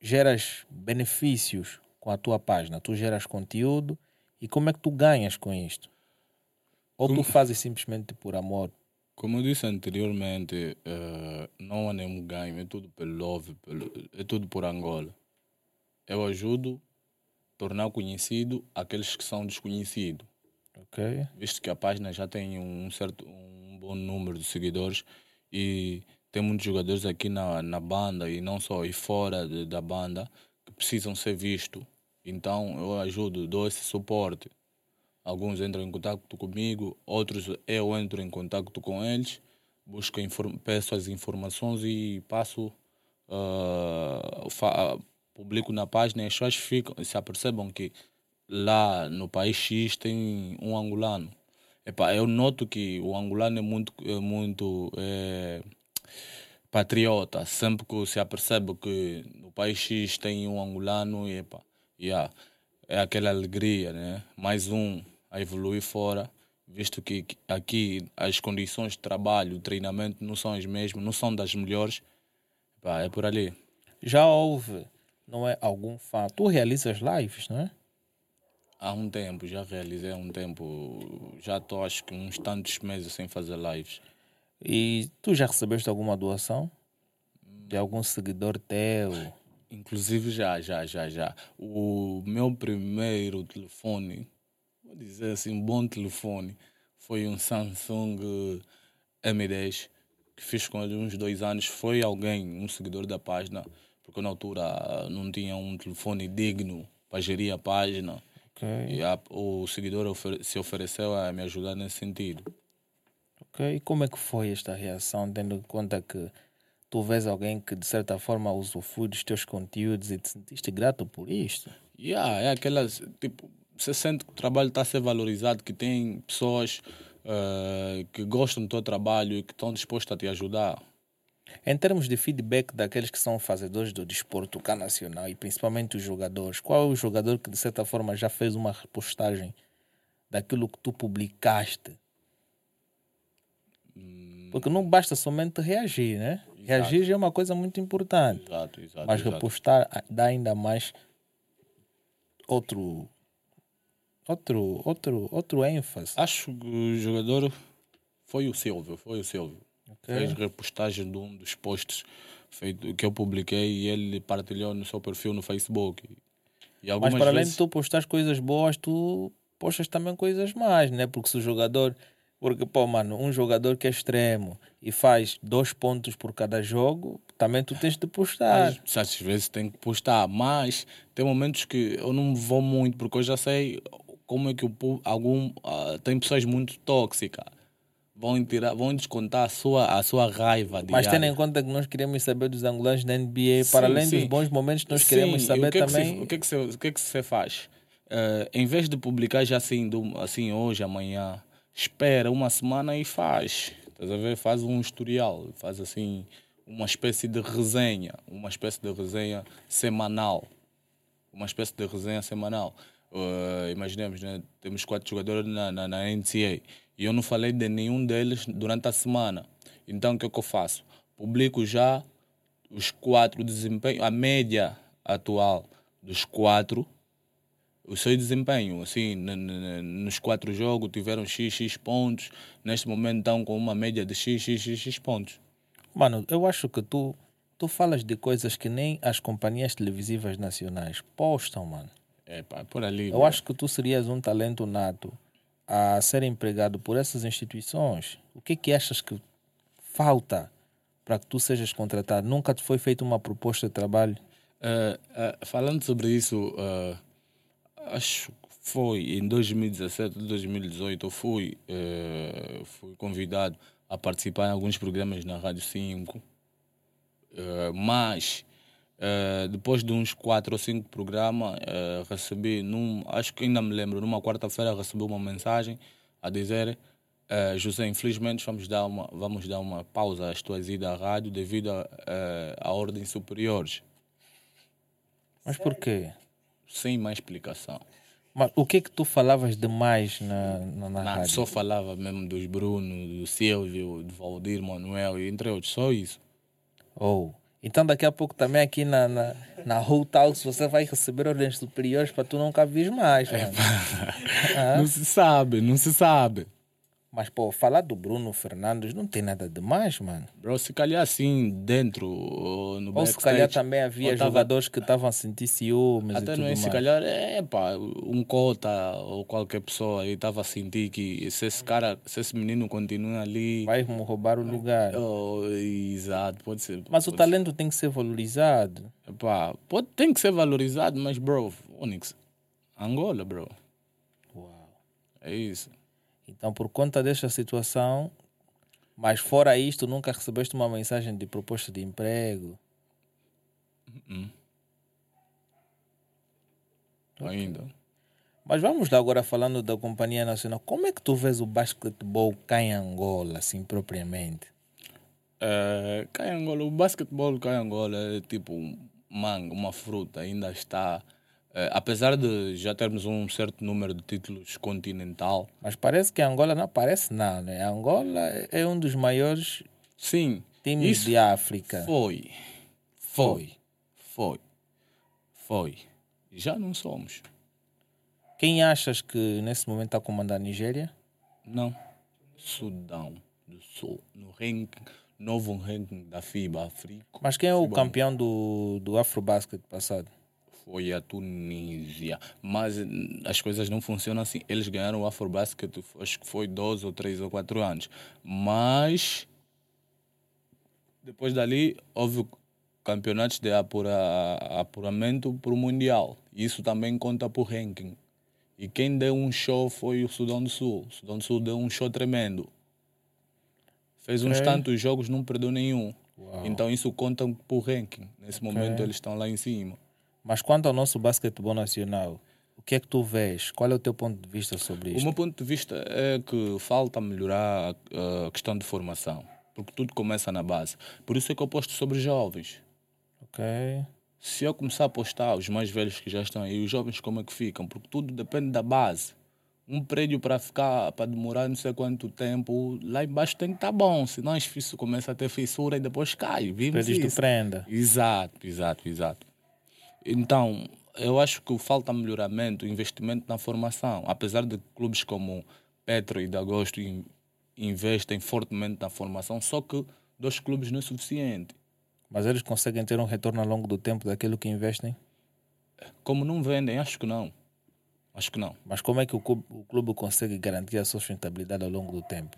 geras benefícios com a tua página? Tu geras conteúdo e como é que tu ganhas com isto? Ou tu fazes simplesmente por amor? Como eu disse anteriormente, eh, não há nenhum ganho, é tudo pelo love, pelo, é tudo por Angola. Eu ajudo a tornar conhecido aqueles que são desconhecidos, Ok? visto que a página já tem um certo, um bom número de seguidores e tem muitos jogadores aqui na, na banda e não só, e fora de- da banda, que precisam ser vistos. Então eu ajudo, dou esse suporte. Alguns entram em contato comigo, outros eu entro em contato com eles, busco peço as informações e passo, ah, publico na página e as pessoas ficam, se apercebam que lá no país X tem um angolano. Epá, eu noto que o angolano é muito, é muito eh, patriota. Sempre que se apercebe que no país X tem um angolano, e, epá, yeah, é aquela alegria, né? Mais um a evoluir fora, visto que aqui as condições de trabalho, treinamento não são as mesmas, não são das melhores. Epá, é por ali. Já houve, não é, algum fato? Tu realizas lives, não é? Há um tempo, já realizei há um tempo, já estou acho que uns tantos meses sem fazer lives. E tu já recebeste alguma doação? De algum seguidor teu? Inclusive já, já, já, já. O meu primeiro telefone, vou dizer assim, um bom telefone, foi um Samsung eh, M10, que fiz com ele uns dois anos. Foi alguém, um seguidor da página, porque na altura ah, não tinha um telefone digno para gerir a página. Ok, E a- o seguidor ofer- se ofereceu a me ajudar nesse sentido. Ok. E como é que foi esta reação, tendo em conta que tu vês alguém que de certa forma usufrui dos teus conteúdos e te sentiste grato por isto? Yeah, é aquelas, tipo, você sente que o trabalho está a ser valorizado, que tem pessoas eh, que gostam do teu trabalho e que estão dispostas a te ajudar. Em termos de feedback daqueles que são fazedores do desporto cá nacional e principalmente os jogadores, qual é o jogador que de certa forma já fez uma repostagem daquilo que tu publicaste? Porque não basta somente reagir, né? Reagir já é uma coisa muito importante, Exato, exato. mas exato. repostar dá ainda mais outro outro outro outro ênfase. Acho que o jogador foi o Silvio, foi o Silvio. Ok. Fez repostagem de um dos posts feito, que eu publiquei e ele partilhou no seu perfil no Facebook. E Mas algumas para além vezes, de tu postar coisas boas, tu postas também coisas más, né? Porque se o jogador. Porque, pô, mano, um jogador que é extremo e faz dois pontos por cada jogo, também tu tens de postar. às, às vezes tem que postar, mas tem momentos que eu não vou muito, porque eu já sei como é que o algum ah, tem pessoas muito tóxicas. Vão tirar, vão descontar a sua, a sua raiva Mas tendo em conta que nós queremos saber dos angolanos da NBA, para Sim, além dos sim. bons momentos, nós Sim, queremos saber o que é que também. o que é que você, o que é que você faz? Eh, em vez de publicar já assim, do, assim hoje, amanhã, espera uma semana e faz. Estás a ver? Faz um historial, faz assim uma espécie de resenha, uma espécie de resenha semanal. Uma espécie de resenha semanal. Eh, imaginemos, né? temos quatro jogadores na, na, na NCA e eu não falei de nenhum deles durante a semana. Então o que é que eu faço? Publico já os quatro desempenho, a média atual dos quatro, o seu desempenho, assim, nos quatro jogos tiveram x, x pontos, neste momento estão com uma média de x, x, x, x pontos. Mano, eu acho que tu, tu falas de coisas que nem as companhias televisivas nacionais postam, mano. É pá, por ali. Eu acho que tu serias um talento nato a ser empregado por essas instituições, o que é que achas que falta para que tu sejas contratado? Nunca te foi feita uma proposta de trabalho? Uh, uh, falando sobre isso, uh, acho que foi em 2017, 2018, eu fui, fui convidado a participar em alguns programas na Rádio 5, mas depois de uns quatro ou cinco programas, recebi, num, acho que ainda me lembro, numa quarta-feira recebi uma mensagem a dizer José, infelizmente vamos dar uma, vamos dar uma pausa às tuas idas à rádio devido a, a ordens superiores. Mas por quê? Sem mais explicação. Mas o que é que tu falavas demais na, na, na Não, rádio? Só falava mesmo dos Bruno, do Silvio, do Valdir, Manuel, entre outros, só isso. Oh. Então daqui a pouco também aqui na, na, na Whole Talks você vai receber ordens superiores para tu nunca vir mais, mano. É, não se sabe, não se sabe. Mas, pô, falar do Bruno Fernandes não tem nada demais, mano. Bro, se calhar assim, dentro, no Ou se calhar também havia tava... jogadores que estavam a sentir ciúmes Até e tudo não é, mais. se calhar, é pá, um cota ou qualquer pessoa aí estava a sentir que se esse cara, se esse menino continua ali... Vai me roubar o lugar. Oh, exato, pode ser. Mas pode o talento ser. tem que ser valorizado. Epá, pode, tem que ser valorizado, mas, bro, Onyx, Angola, bro. Uau. É isso. Então, por conta desta situação, mas fora isto, nunca recebeste uma mensagem de proposta de emprego? Uh -uh. Okay. Ainda. Mas vamos lá agora falando da Companhia Nacional. Como é que tu vês o basquetebol cá em Angola, assim, propriamente? É, cá em Angola, o basquetebol cá em Angola é tipo um mango, uma fruta, ainda está apesar de já termos um certo número de títulos continental. Mas parece que Angola não parece não, né? Angola é um dos maiores Sim, times de África. Foi. Foi. Foi. Foi. Já não somos. Quem achas que nesse momento está a comandar a Nigéria? Não. Sudão do Sul. No ranking, novo ranking da FIBA África. Mas quem é o campeão do, do Afrobasket passado? Foi a Tunísia. Mas as coisas não funcionam assim. Eles ganharam o Afrobasket, acho que foi 12 ou 3 ou 4 anos. Mas depois dali houve campeonatos de apura, apuramento para o Mundial. Isso também conta para o ranking. E quem deu um show foi o Sudão do Sul. O Sudão do Sul deu um show tremendo. Fez uns Ok. tantos jogos, não perdeu nenhum. Uau. Então isso conta para o ranking. Nesse momento eles estão lá em cima. Mas quanto ao nosso basquetebol nacional, o que é que tu vês? Qual é o teu ponto de vista sobre O isto? meu ponto de vista é que falta melhorar a, questão de formação, porque tudo começa na base. Por isso é que eu posto sobre jovens. Ok. Se eu começar a apostar os mais velhos que já estão aí, os jovens como é que ficam? Porque tudo depende da base. Um prédio para ficar, para demorar não sei quanto tempo, lá embaixo tem que estar bom, senão isso começa a ter fissura e depois cai. Vimos Prédios de isso. prenda. Exato, exato, exato. Então, eu acho que falta melhoramento, investimento na formação. Apesar de clubes como Petro e Dagosto in- investem fortemente na formação, só que dois clubes não é suficiente. Mas eles conseguem ter um retorno ao longo do tempo daquilo que investem? Como não vendem, acho que não. Acho que não. Mas como é que o clube, o clube consegue garantir a sua sustentabilidade ao longo do tempo?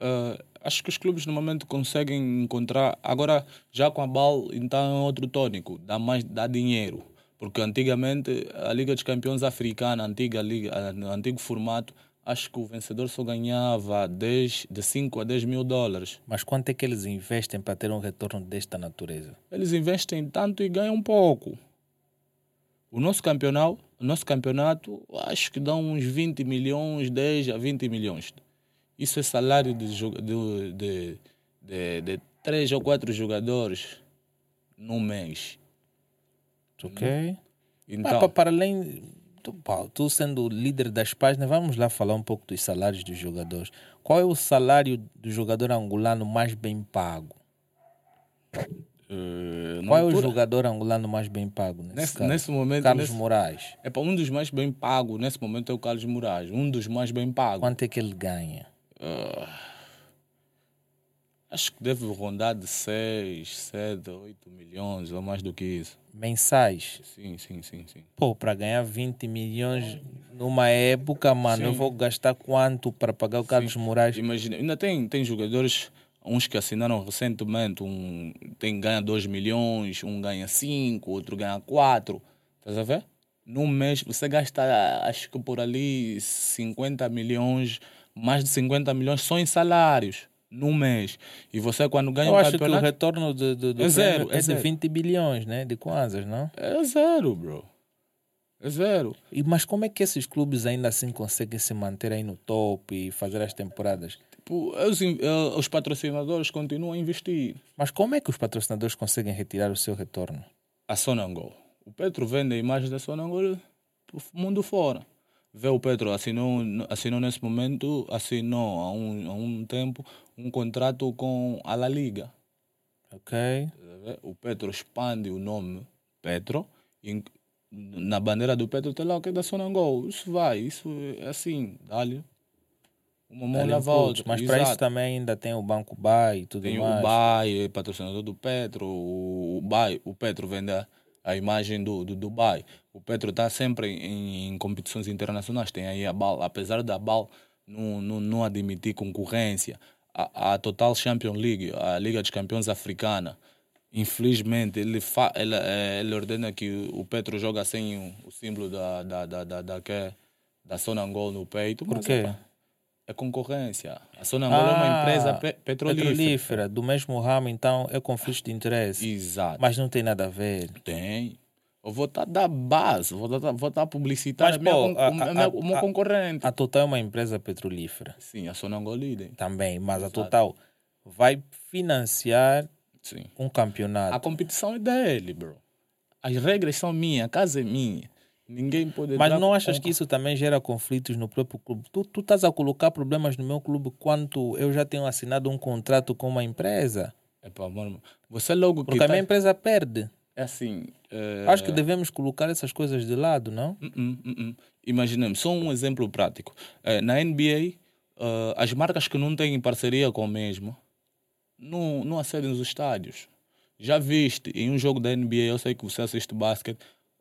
Uh, acho que os clubes normalmente conseguem encontrar. Agora, já com a BAL, então é outro tônico, dá mais dá dinheiro. Porque antigamente a Liga dos Campeões Africana, a antiga liga, a- no antigo formato, acho que o vencedor só ganhava 10, de 5 a 10 mil dólares. Mas quanto é que eles investem para ter um retorno desta natureza? Eles investem tanto e ganham pouco. O nosso campeonato, o nosso campeonato, acho que dá uns 20 milhões, 10 a 20 milhões. Isso é salário de, de, de, de, 3 ou 4 jogadores no mês. Ok? Então, Pa- pa- para além. Tu, pá, tu sendo líder das páginas, vamos lá falar um pouco dos salários dos jogadores. Qual é o salário do jogador angolano mais bem pago? na Qual é o jogador angolano mais bem pago nesse, Nesse, caso? nesse momento, Carlos nesse, Moraes. é para um dos mais bem pagos nesse momento é o Carlos Moraes, um dos mais bem pagos. Quanto é que ele ganha? Acho que deve rondar de 6, 7, 8 milhões ou mais do que isso. Mensais. Sim, sim, sim, sim. Pô, para ganhar 20 milhões numa época, mano, eu Sim. vou gastar quanto para pagar o Carlos Moraes? Imagina, ainda tem, tem jogadores, uns que assinaram recentemente, um tem, ganha 2 milhões, um ganha 5, outro ganha 4. Estás a ver? Num mês você gasta, acho que por ali, 50 milhões, mais de 50 milhões só em salários, num mês. E você, quando ganha Eu um acho que o campeonato, retorno do, do, do É zero, é é de zero. 20 bilhões, né? De kwanzas, não? é zero, bro. É zero. E, mas como é que esses clubes ainda assim conseguem se manter aí no top e fazer as temporadas? Tipo, os, eh, os patrocinadores continuam a investir. Mas como é que os patrocinadores conseguem retirar o seu retorno? a Sonangol. O Petro vende a imagem da Sonangol para o mundo fora. Vê o Petro assinou, assinou nesse momento, assinou há um, há um tempo um contrato com a La Liga. Ok? Tá? O Petro expande o nome Petro e na bandeira do Petro tem lá o que é da Sonangol. Isso vai, isso é assim, dá-lhe uma mão Dá-lhe lava a impulso. outra. Mas para isso também ainda tem o Banco Bay e tudo Tem mais. o BAI, é patrocinador do Petro. O, o BAI, o Petro vende a, a imagem do, do Dubai. O Petro está sempre em, em competições internacionais. Tem aí a BAL. Apesar da BAL não, não, não admitir concorrência, a, a Total Champion League, a Liga dos Campeões Africana, infelizmente, ele, fa, ele, eh, ele ordena que o Petro joga sem o, o símbolo da, da, da, da, da, que é- da Sonangol no peito. Por quê? É concorrência. A Sonangol é uma empresa pe petrolífera. Ah, petrolífera, do mesmo ramo, então é conflito de interesse. Exato. Mas não tem nada a ver. Tem. Eu vou estar da base, vou estar vou tá publicitar Mas, a minha, pô, con- a- o meu- a- meu- o meu a- concorrente. A Total é uma empresa petrolífera Sim, a Sonangol líder. também, mas a Total vai financiar Sim. um A campeonato. competição é dele, bro. As regras são minhas, a casa é minha. Ninguém pode Mas não com- achas que isso também gera conflitos no próprio clube? Tu, tu estás a colocar problemas no meu clube quanto eu já tenho assinado um contrato com uma empresa? Epá, mano, você logo que Porque a tá- minha empresa perde. É assim... é, Acho que devemos colocar essas coisas de lado, não? Hum, hum. Imaginemos, só um exemplo prático. Eh, na NBA, eh, as marcas que não têm parceria com a mesma não, não acedem aos estádios. Já viste em um jogo da NBA, eu sei que você assiste basquete,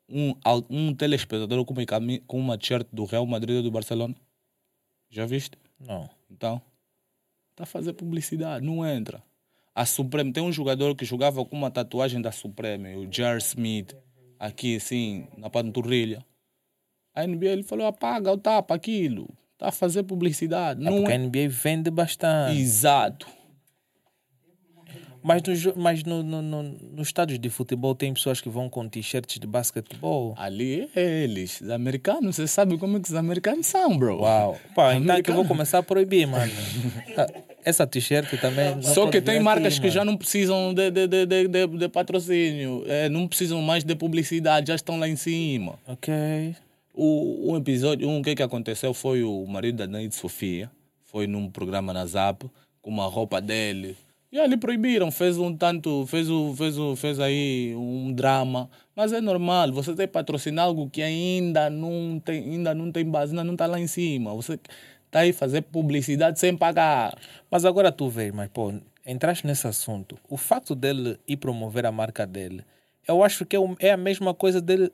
um, um telespectador com uma, com uma t-shirt do Real Madrid ou do Barcelona? Já viste? Não. Então, está a fazer publicidade, não entra. A Supreme, tem um jogador que jogava com uma tatuagem da Supreme, o Jar Smith, aqui assim, na panturrilha. A NBA ele falou: apaga o tapa aquilo, está a fazer publicidade. É não porque a é... NBA vende bastante. Exato. Mas, no, mas no, no, no, nos estádios de futebol tem pessoas que vão com t-shirts de basquetebol. Ali é eles, os americanos, você sabe como é que os americanos são, bro. Uau. Pá, então é que eu vou começar a proibir, mano. Essa t-shirt também. Só que tem aqui, marcas que mano. já não precisam de, de, de, de, de, de patrocínio, é, não precisam mais de publicidade, já estão lá em cima. Ok. O, um episódio, um que que aconteceu foi o marido da Neide Sofia, foi num programa na Zap, com uma roupa dele. E ali proibiram, fez um tanto, fez, o, fez, o, fez aí um drama. Mas é normal, você tem que patrocinar algo que ainda não tem, ainda não tem base, ainda não está lá em cima. Você está aí fazer publicidade sem pagar. Mas agora tu vês, mas pô, entraste nesse assunto. O facto dele ir promover a marca dele, eu acho que é, é a mesma coisa dele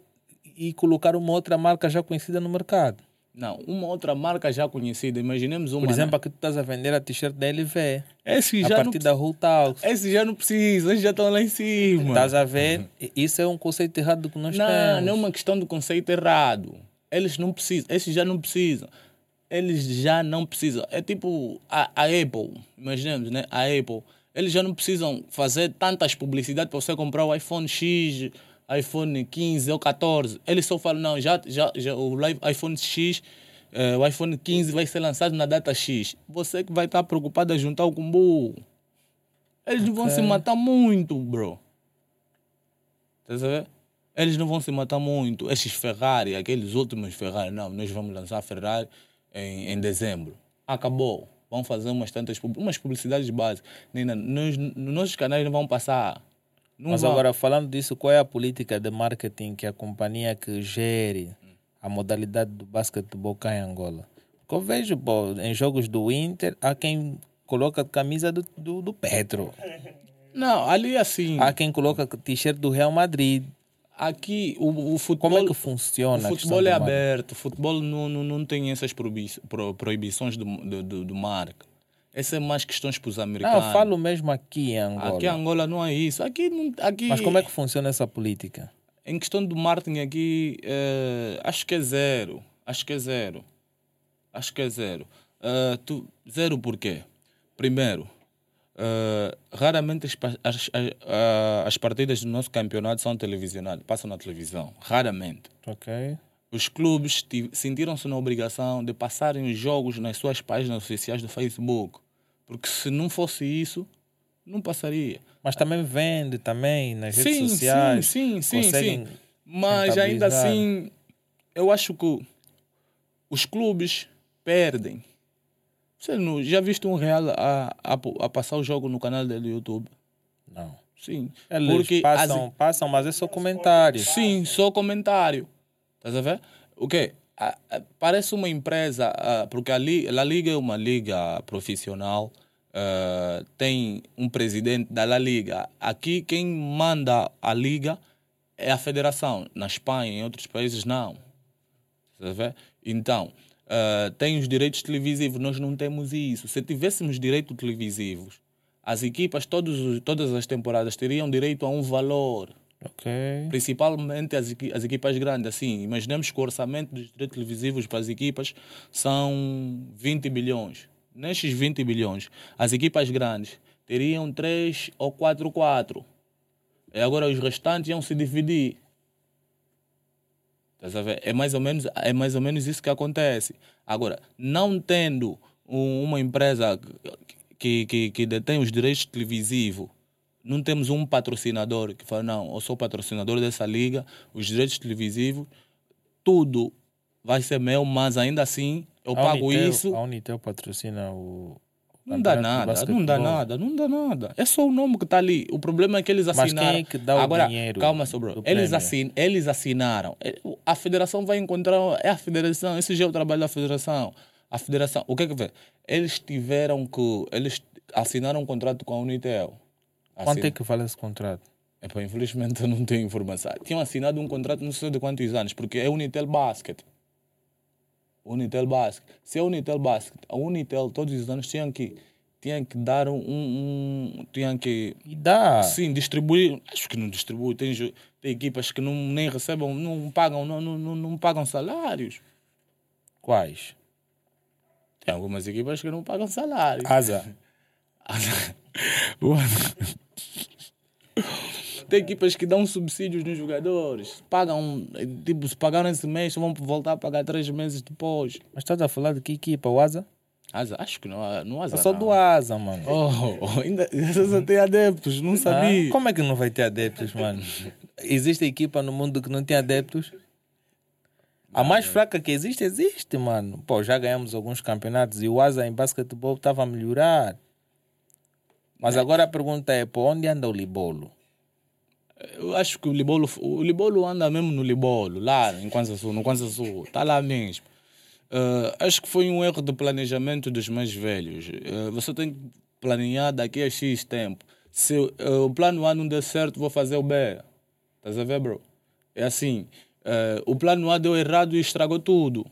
ir colocar uma outra marca já conhecida no mercado. Não, uma outra marca já conhecida, imaginemos uma. Por exemplo, aqui tu estás a vender a t-shirt da LV. esse A já, não, partir da Hull Talks. esse já não precisa, esses já estão lá em cima. Estás a ver? E Isso é um conceito errado que nós Não, temos. não é uma questão do conceito errado. Eles não precisam, esses já não precisam. Eles já não precisam. É tipo a, a Apple, imaginemos, né? A Apple. Eles já não precisam fazer tantas publicidades para você comprar o iPhone X, iPhone 15 ou 14. Eles só falam, não, já, já, já o iPhone X, eh, o iPhone 15 vai ser lançado na data X. Você que vai estar preocupado a juntar o combo. Eles não vão se matar muito, bro. Tá ver? Eles não vão se matar muito. Esses Ferrari, aqueles últimos Ferrari, não, nós vamos lançar a Ferrari em, em dezembro. Acabou. Vamos fazer umas tantas umas publicidades básicas. Nem na- nos, nos nossos canais não vão passar. Não Mas vão. agora, falando disso, qual é a política de marketing que a companhia que gere a modalidade do basquetebol cá em Angola? Porque eu vejo, pô, em jogos do Inter, há quem coloca camisa do, do, do Petro. Não, ali assim. Há quem coloca t-shirt do Real Madrid. Aqui o, o futebol. Como é que funciona? O futebol é aberto, o futebol não, não, não tem essas proibi pro- proibições do, do, do, do marca. Essas é mais questões para os Não, americanos. eu falo mesmo aqui em Angola. Aqui em Angola não é isso. Aqui, não- aqui Mas como é que funciona essa política? em questão do marketing aqui, eh, acho que é zero. Acho que é zero. Acho que é zero. Eh, tu, zero por quê? Primeiro, eh, raramente as, as, as, ah, as partidas do nosso campeonato são televisionadas, passam na televisão. Raramente. Ok. Os clubes ti- sentiram-se na obrigação de passarem os jogos nas suas páginas oficiais do Facebook. Porque se não fosse isso, não passaria. Mas também vende também nas redes Sim, sociais. sim, sim, sim, sim. Mas ainda assim, eu acho que os clubes perdem. Você não, já viste um real a, a, a passar o jogo no canal dele do YouTube? Não. Sim. Eles Porque passam, as- passam, mas é só comentário. Sim, só comentário. Estás a ver? O quê? A- a- Parece uma empresa, ah, porque a, li, a Liga é uma liga profissional, ah, tem um presidente da La Liga. Aqui quem manda a liga é a federação. Na Espanha, em outros países, não. A? Então, ah, tem os direitos televisivos, nós não temos isso. Se tivéssemos direitos televisivos, as equipas, todos, os- todas as temporadas, teriam direito a um valor Ok. principalmente as, as equipas grandes. Assim, imaginemos que o orçamento dos direitos televisivos para as equipas são 20 bilhões. Nestes 20 bilhões, as equipas grandes teriam 3 ou 4 4. E agora os restantes iam se dividir. Estás a ver? É mais ou menos, é mais ou menos isso que acontece. Agora, não tendo um- uma empresa que, que, que detém os direitos televisivos, não temos um patrocinador que fala, não, eu sou patrocinador dessa liga, os direitos televisivos, tudo vai ser meu, mas ainda assim eu A pago Unitel- isso. A Unitel patrocina o. Não dá nada, não dá nada, não dá nada. É só o nome que está ali. O problema é que eles Mas assinaram. quem é que dá o Agora, dinheiro Calma, só, bro. Eles, assin, eles assinaram. É, A federação vai encontrar. É a federação. Esse já é o trabalho da federação. A federação. O que é que vê? Eles tiveram que. Eles assinaram um contrato com a Unitel. Quanto Assin- é que vale esse contrato? Epá, infelizmente eu não tenho informação. Tinham assinado um contrato não sei de quantos anos, porque é Unitel Basket. Unitel Basket. Se é Unitel Basket, a Unitel todos os anos tinham que, tinham que dar um, um. Tinham que. E dá. Sim, distribuir. Acho que não distribui. Tem, tem equipas que não, nem recebem, não pagam, não, não, não, não pagam salários. Quais? Tem algumas equipas que não pagam salários. Asa. Tem equipas que dão subsídios nos jogadores. Pagam, tipo, se pagaram esse mês, vão voltar a pagar três meses depois. Mas estás a falar de que equipa? O Asa? Asa, acho que não, não há Eu sou do Asa, mano. Oh, ainda você tem adeptos, não sabia. Ah, como é que não vai ter adeptos, mano? Existe equipa no mundo que não tem adeptos? A mais fraca que existe, existe, mano. Pô, já ganhamos alguns campeonatos e o Asa em basquetebol estava a melhorar. Mas agora a pergunta é, pô, onde anda o Libolo? Eu acho que o Libolo, o Libolo anda mesmo no Libolo, lá em Kwanza Sul, no Kwanza Sul, está lá mesmo. Eh, acho que foi um erro de planejamento dos mais velhos. Eh, você tem que planear daqui a X tempo. Se eh, o plano A não der certo, vou fazer o B. Estás a ver, bro? É assim. o plano A deu errado e estragou tudo.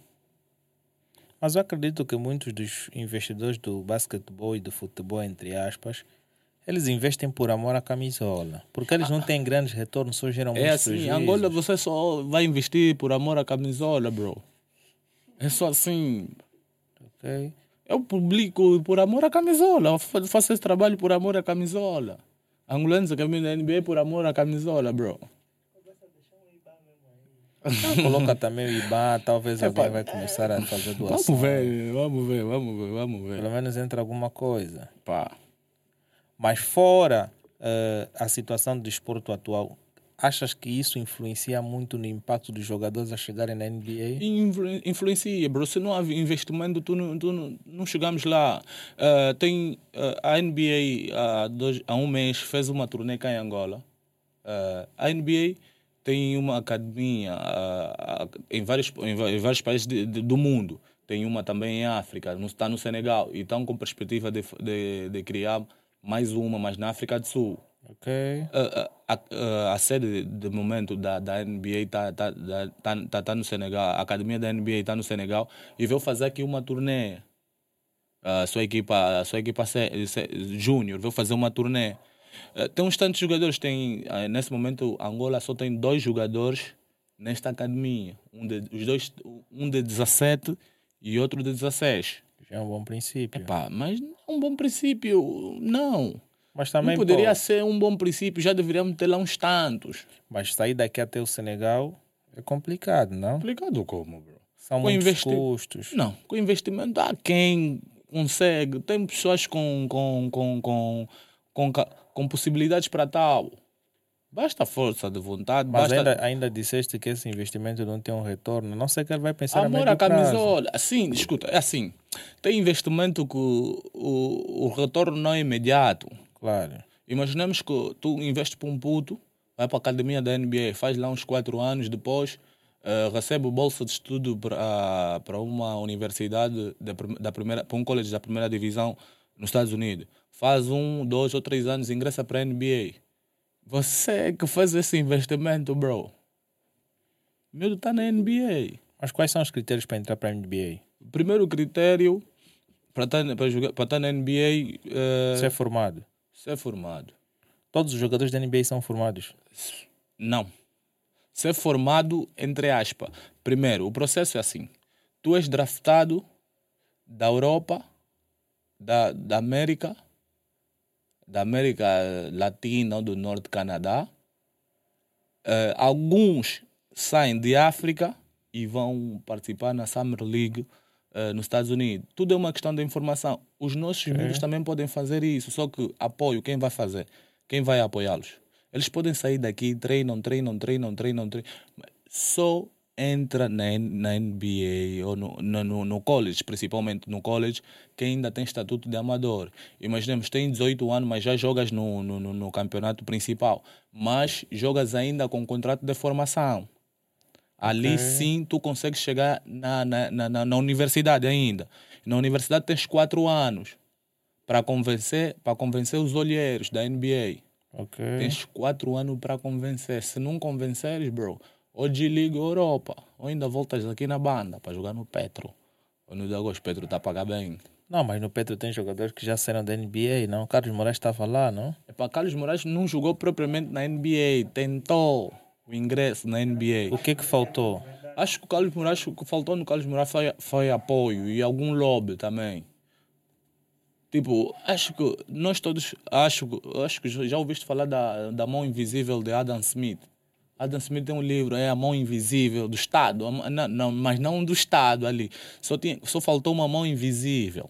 Mas eu acredito que muitos dos investidores do basquetebol e do futebol, entre aspas, eles investem por amor à camisola. Porque eles não têm grandes retornos, só geram É muitos assim, prejuízos. Angola você só vai investir por amor à camisola, bro. É só assim. ok? Eu publico por amor à camisola. Faço esse trabalho por amor à camisola. Angolanos que na NBA por amor à camisola, bro. Coloca também o IBAN, talvez alguém vai começar a fazer doação. Vamos ver, vamos ver, vamos ver, vamos ver. Pelo menos entra alguma coisa. Pá. Mas fora eh, a situação do desporto atual, achas que isso influencia muito no impacto dos jogadores a chegarem na NBA? Influ- influencia, bro. Se não há investimento, tu não, tu não, não chegamos lá. Ah, tem ah, a NBA há, dois, há um mês fez uma turnê cá em Angola. Ah, a NBA tem uma academia em, vários, em vários países de- de- do mundo. tem uma também em África, está no Senegal, e estão com perspectiva de, de, de criar mais uma, mas na África do Sul. Ok. A, a, a, a sede de momento da, da NBA está tá, tá, tá, tá no Senegal, a academia da NBA está no Senegal e veio fazer aqui uma turnê. A sua equipa, a sua equipa júnior veio fazer uma turnê. Tem uns tantos jogadores, tem, nesse momento Angola só tem dois jogadores nesta academia. Um de, os dois, um de 17 e outro de 16. É um bom princípio. Epá, mas não é um bom princípio, não. Mas também não poderia pô, ser um bom princípio, já deveríamos ter lá uns tantos. Mas sair daqui até o Senegal é complicado, não? Complicado como, bro? São Com muitos investi- custos. Não, com investimento há quem consegue. Tem pessoas com, com, com, com, com, com possibilidades para tal. Basta força de vontade, Mas basta ainda, ainda disseste que esse investimento não tem um retorno. Não sei que ele vai pensar a amor médio à prazo. camisola. Assim, escuta, é assim. Tem investimento que o, o, o retorno não é imediato. Claro. Imaginemos que tu investes para um puto, vai para a academia da NBA, faz lá uns 4 anos, depois eh, recebe bolsa de estudo para para uma universidade da, da primeira, para um college da primeira divisão nos Estados Unidos. Faz um, dois ou três anos, ingressa para a NBA. Você é que faz esse investimento, bro. Meu está na NBA. Mas quais são os critérios para entrar para a NBA? O primeiro critério para estar, para jogar, para estar na NBA é Ser formado. ser formado. Todos os jogadores da NBA são formados. Não. Ser formado, entre aspas. Primeiro, o processo é assim. Tu és draftado da Europa, da, da América, da América Latina ou do Norte do Canadá. Eh, alguns saem de África e vão participar na Summer League eh, nos Estados Unidos. Tudo é uma questão de informação. Os nossos miúdos também podem fazer isso, só que apoio, quem vai fazer? Quem vai apoiá-los? Eles podem sair daqui, treinam, treinam, treinam, treinam, treinam. Só entra na, na NBA ou no, no, no- college, principalmente no college, quem ainda tem estatuto de amador. Imaginemos, tem 18 anos, mas já jogas no, no- no campeonato principal. Mas jogas ainda com contrato de formação. Ali sim tu consegues chegar na, na, na, na- universidade ainda. Na universidade tens 4 anos para convencer, para convencer os olheiros da NBA. Ok. Tens quatro anos para convencer. Se não convenceres, bro, ou desliga a Europa, ou ainda voltas aqui na banda para jogar no Petro. Ou no Dagos Petro está a pagar bem. Não, mas no Petro tem jogadores que já saíram da NBA, não? Carlos Moraes estava lá, não? Epá, Carlos Moraes não jogou propriamente na NBA, tentou o ingresso na NBA. O que que faltou? Acho que o Carlos Moraes, o que faltou no Carlos Moraes foi, foi apoio e algum lobby também. Tipo, acho que nós todos, acho, acho que já ouviste falar da, da mão invisível de Adam Smith. Adam Smith tem um livro, é a mão invisível do Estado, não, não, mas não do Estado ali. Só, tinha, só faltou uma mão invisível.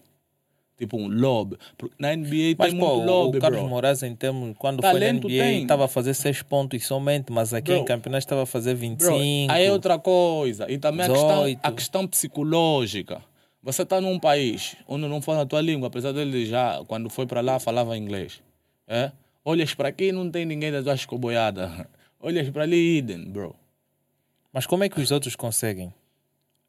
Tipo um lobby. Porque Na NBA Mas, tem pô, muito lobby, o Carlos bro. Moraes, em termos, quando Talento foi na NBA, estava a fazer 6 pontos somente, mas aqui Bro. em campeonato estava a fazer Bro, 25. aí é outra coisa. E também a questão, 18. a questão psicológica. Você está num país onde não fala a tua língua, apesar dele já, quando foi para lá, falava inglês. É? Olhas para aqui não tem ninguém da tua escoboiada. Olhas para ali, idem, bro. Mas como é que os outros conseguem?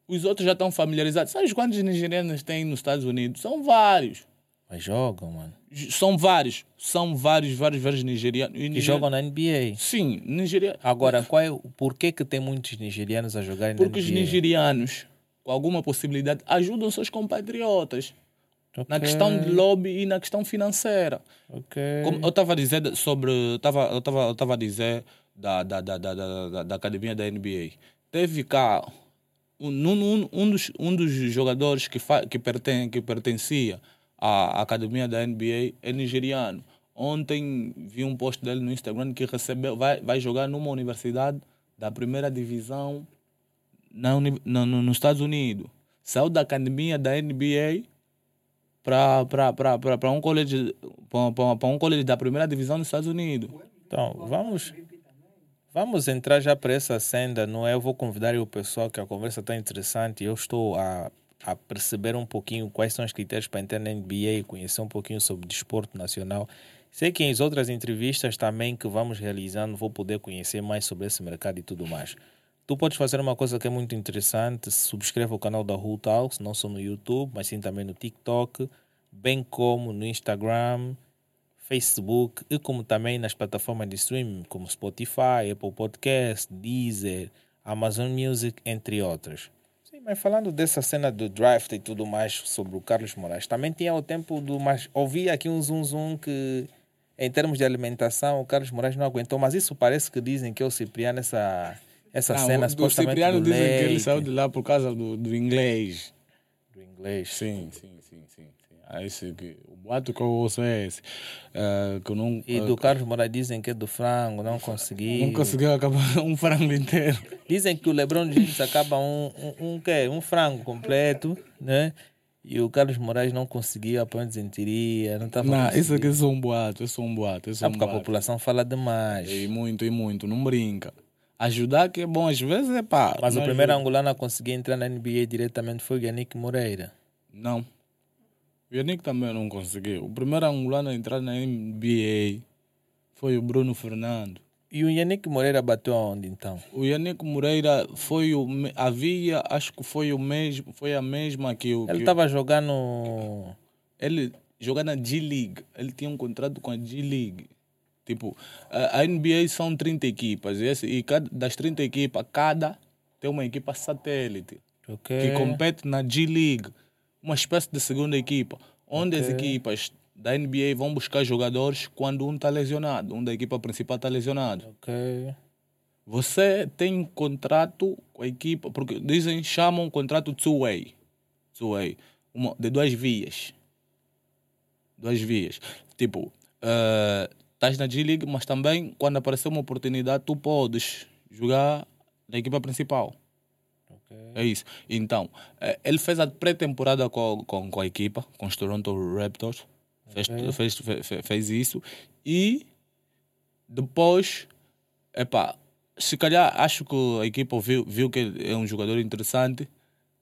Os outros já estão familiarizados. Sabes quantos nigerianos tem nos Estados Unidos? São vários. Mas jogam, mano. São vários. São vários, vários, vários nigerianos. E Que jogam na NBA. Sim, Nigeria. Agora, qual é, o- por que, que tem muitos nigerianos a jogarem Porque na os NBA? nigerianos, com alguma possibilidade, ajudam seus compatriotas. na Ok, questão de lobby e na questão financeira. Ok. Como eu estava a dizer sobre. Tava, eu estava a dizer da, da, da, da, da, da- da academia da NBA. Teve cá um, um, um, dos, um dos jogadores que, fa, que, perten, que pertencia à academia da NBA é nigeriano. Ontem vi um post dele no Instagram que recebeu, vai, vai jogar numa universidade da primeira divisão na, na, no, nos Estados Unidos. Saiu da academia da NBA para um colégio para um colégio da primeira divisão dos Estados Unidos. Então, vamos, vamos entrar já para essa senda, não é? Eu vou convidar o pessoal que a conversa está interessante. Eu estou a, a perceber um pouquinho quais são os critérios para entrar na NBA conhecer um pouquinho sobre desporto nacional. Sei que em outras entrevistas também que vamos realizando vou poder conhecer mais sobre esse mercado e tudo mais. Tu podes fazer uma coisa que é muito interessante, subscreva o canal da Who Talks, não só no YouTube, mas sim também no TikTok, bem como no Instagram, Facebook e como também nas plataformas de streaming como Spotify, Apple Podcast, Deezer, Amazon Music, entre outras. Sim, mas falando dessa cena do draft e tudo mais sobre o Carlos Moraes, também tinha o tempo do. Mas ouvi aqui um zoom zoom que em termos de alimentação o Carlos Moraes não aguentou, mas isso parece que dizem que é o Cipriano essa, essa Não, cena o- Cipriano do dizem que ele leite, saiu de lá por causa do, do inglês. do inglês. Sim, sim, sim, sim. sim. É que, boato que eu ouço é esse. eh, que não, E eh, do Carlos Moraes dizem que é do frango, não conseguiu. não conseguiu acabar um frango inteiro. Dizem que o LeBron James acaba um, um, um, quê? um frango completo, né? E o Carlos Moraes não conseguiu, apenas em teoria, não estava Não, isso aqui é só um boato, é só um boato. É só Ah, um porque a boato. população fala demais. E muito, e muito, não brinca. Ajudar que é bom às vezes é pá. Mas o primeiro ajuda. angolano a conseguir entrar na NBA diretamente foi o Yannick Moreira. Não. O Yannick também não conseguiu. O primeiro angolano a entrar na NBA foi o Bruno Fernando. E o Yannick Moreira bateu aonde então? O Yannick Moreira foi o. Havia, acho que foi o mesmo, foi a mesma que o. Ele estava jogando. ele jogava na G-League. Ele tinha um contrato com a G-League. Tipo, a NBA são 30 equipas. E, cada, das 30 equipas, cada tem uma equipa satélite Ok. que compete na G-League. Uma espécie de segunda equipa. Onde as equipas da NBA vão buscar jogadores quando um está lesionado. Um da equipa principal está lesionado. Ok. Você tem contrato com a equipa, porque dizem, chamam contrato two-way. Two-way. Uma, de duas vias. Duas vias. Tipo, eh, estás na G-League, mas também, quando aparecer uma oportunidade, tu podes jogar na equipa principal. É isso. Então, eh, ele fez a pré-temporada com, com, com a equipa, com os Toronto Raptors. Fez, fez, fe- fe- fez isso. E depois, epá, se calhar acho que a equipa viu, viu que é um jogador interessante.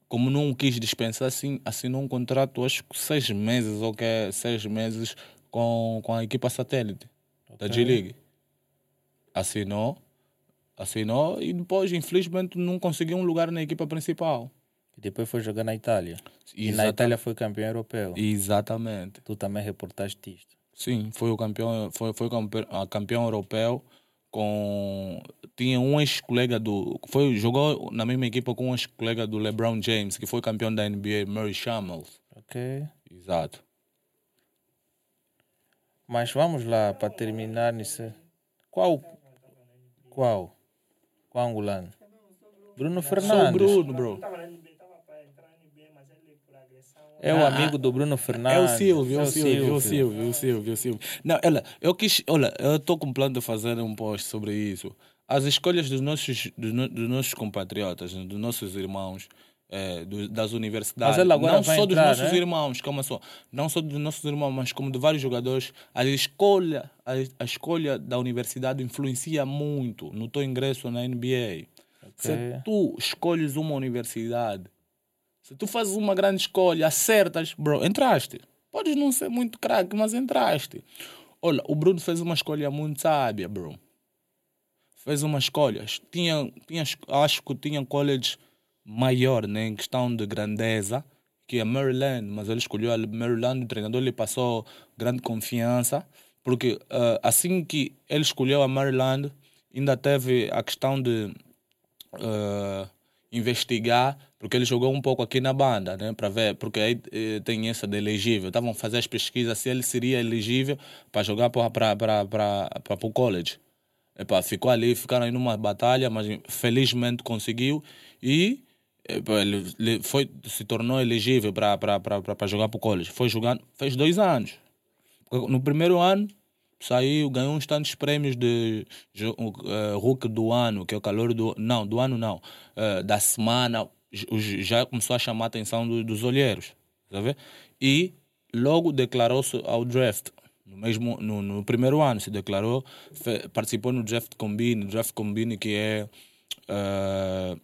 Como não quis dispensar, assim, assinou um contrato, acho que seis meses ou que é seis meses com, com a equipa satélite da G-League. Assinou, assinou e depois, infelizmente, não conseguiu um lugar na equipa principal. E depois foi jogar na Itália. E na Itália foi campeão europeu. Exatamente. Tu também reportaste isto. Sim, foi o campeão, foi, foi campe- a campeão europeu com tinha um ex-colega do foi jogou na mesma equipa com um ex-colega do LeBron James, que foi campeão da NBA, Murray Shamels. Ok. Exato. Mas vamos lá para terminar nisso. Qual? Qual? Qual angolano? Bruno Sou Fernandes. Bruno, bro. É o amigo do Bruno É Fernandes. o Silvio, é É o Silvio, é o Silvio, é o Silvio, é o Silvio. Não, olha, eu quis, olha, eu estou com plano de fazer um post sobre isso. As escolhas dos nossos, dos, no- dos nossos compatriotas, dos nossos irmãos, eh, do- das universidades, não só entrar, dos nossos né? irmãos, calma só, não só dos nossos irmãos, mas como de vários jogadores, a escolha, a, a escolha da universidade influencia muito no teu ingresso na NBA. Se tu escolhes uma universidade se tu fazes uma grande escolha, acertas, bro, entraste. Podes não ser muito craque, mas entraste. Olha, o Bruno fez uma escolha muito sábia, bro. Fez uma escolha. Tinha, tinha, acho que tinha college maior, né, em questão de grandeza, que é Maryland, mas ele escolheu a Maryland, o treinador lhe passou grande confiança, porque ah, assim que ele escolheu a Maryland, ainda teve a questão de eh, investigar, porque ele jogou um pouco aqui na banda, né, para ver, porque aí eh, tem essa de elegível. Estavam a fazer as pesquisas se ele seria elegível para jogar para o college. Epá, ficou ali, ficaram aí numa batalha, mas felizmente conseguiu e ele, ele foi, se tornou elegível para jogar para o college. Foi jogando, fez dois anos. No primeiro ano, saiu, ganhou uns tantos prêmios de eh, Hulk do ano, que é o calor do. Não, do ano não. eh, da semana. Já começou a chamar a atenção do- dos olheiros. Tá vendo? E logo declarou-se ao draft. No, mesmo, no, no primeiro ano se declarou, fe- participou no draft combine, draft combine que é. eh,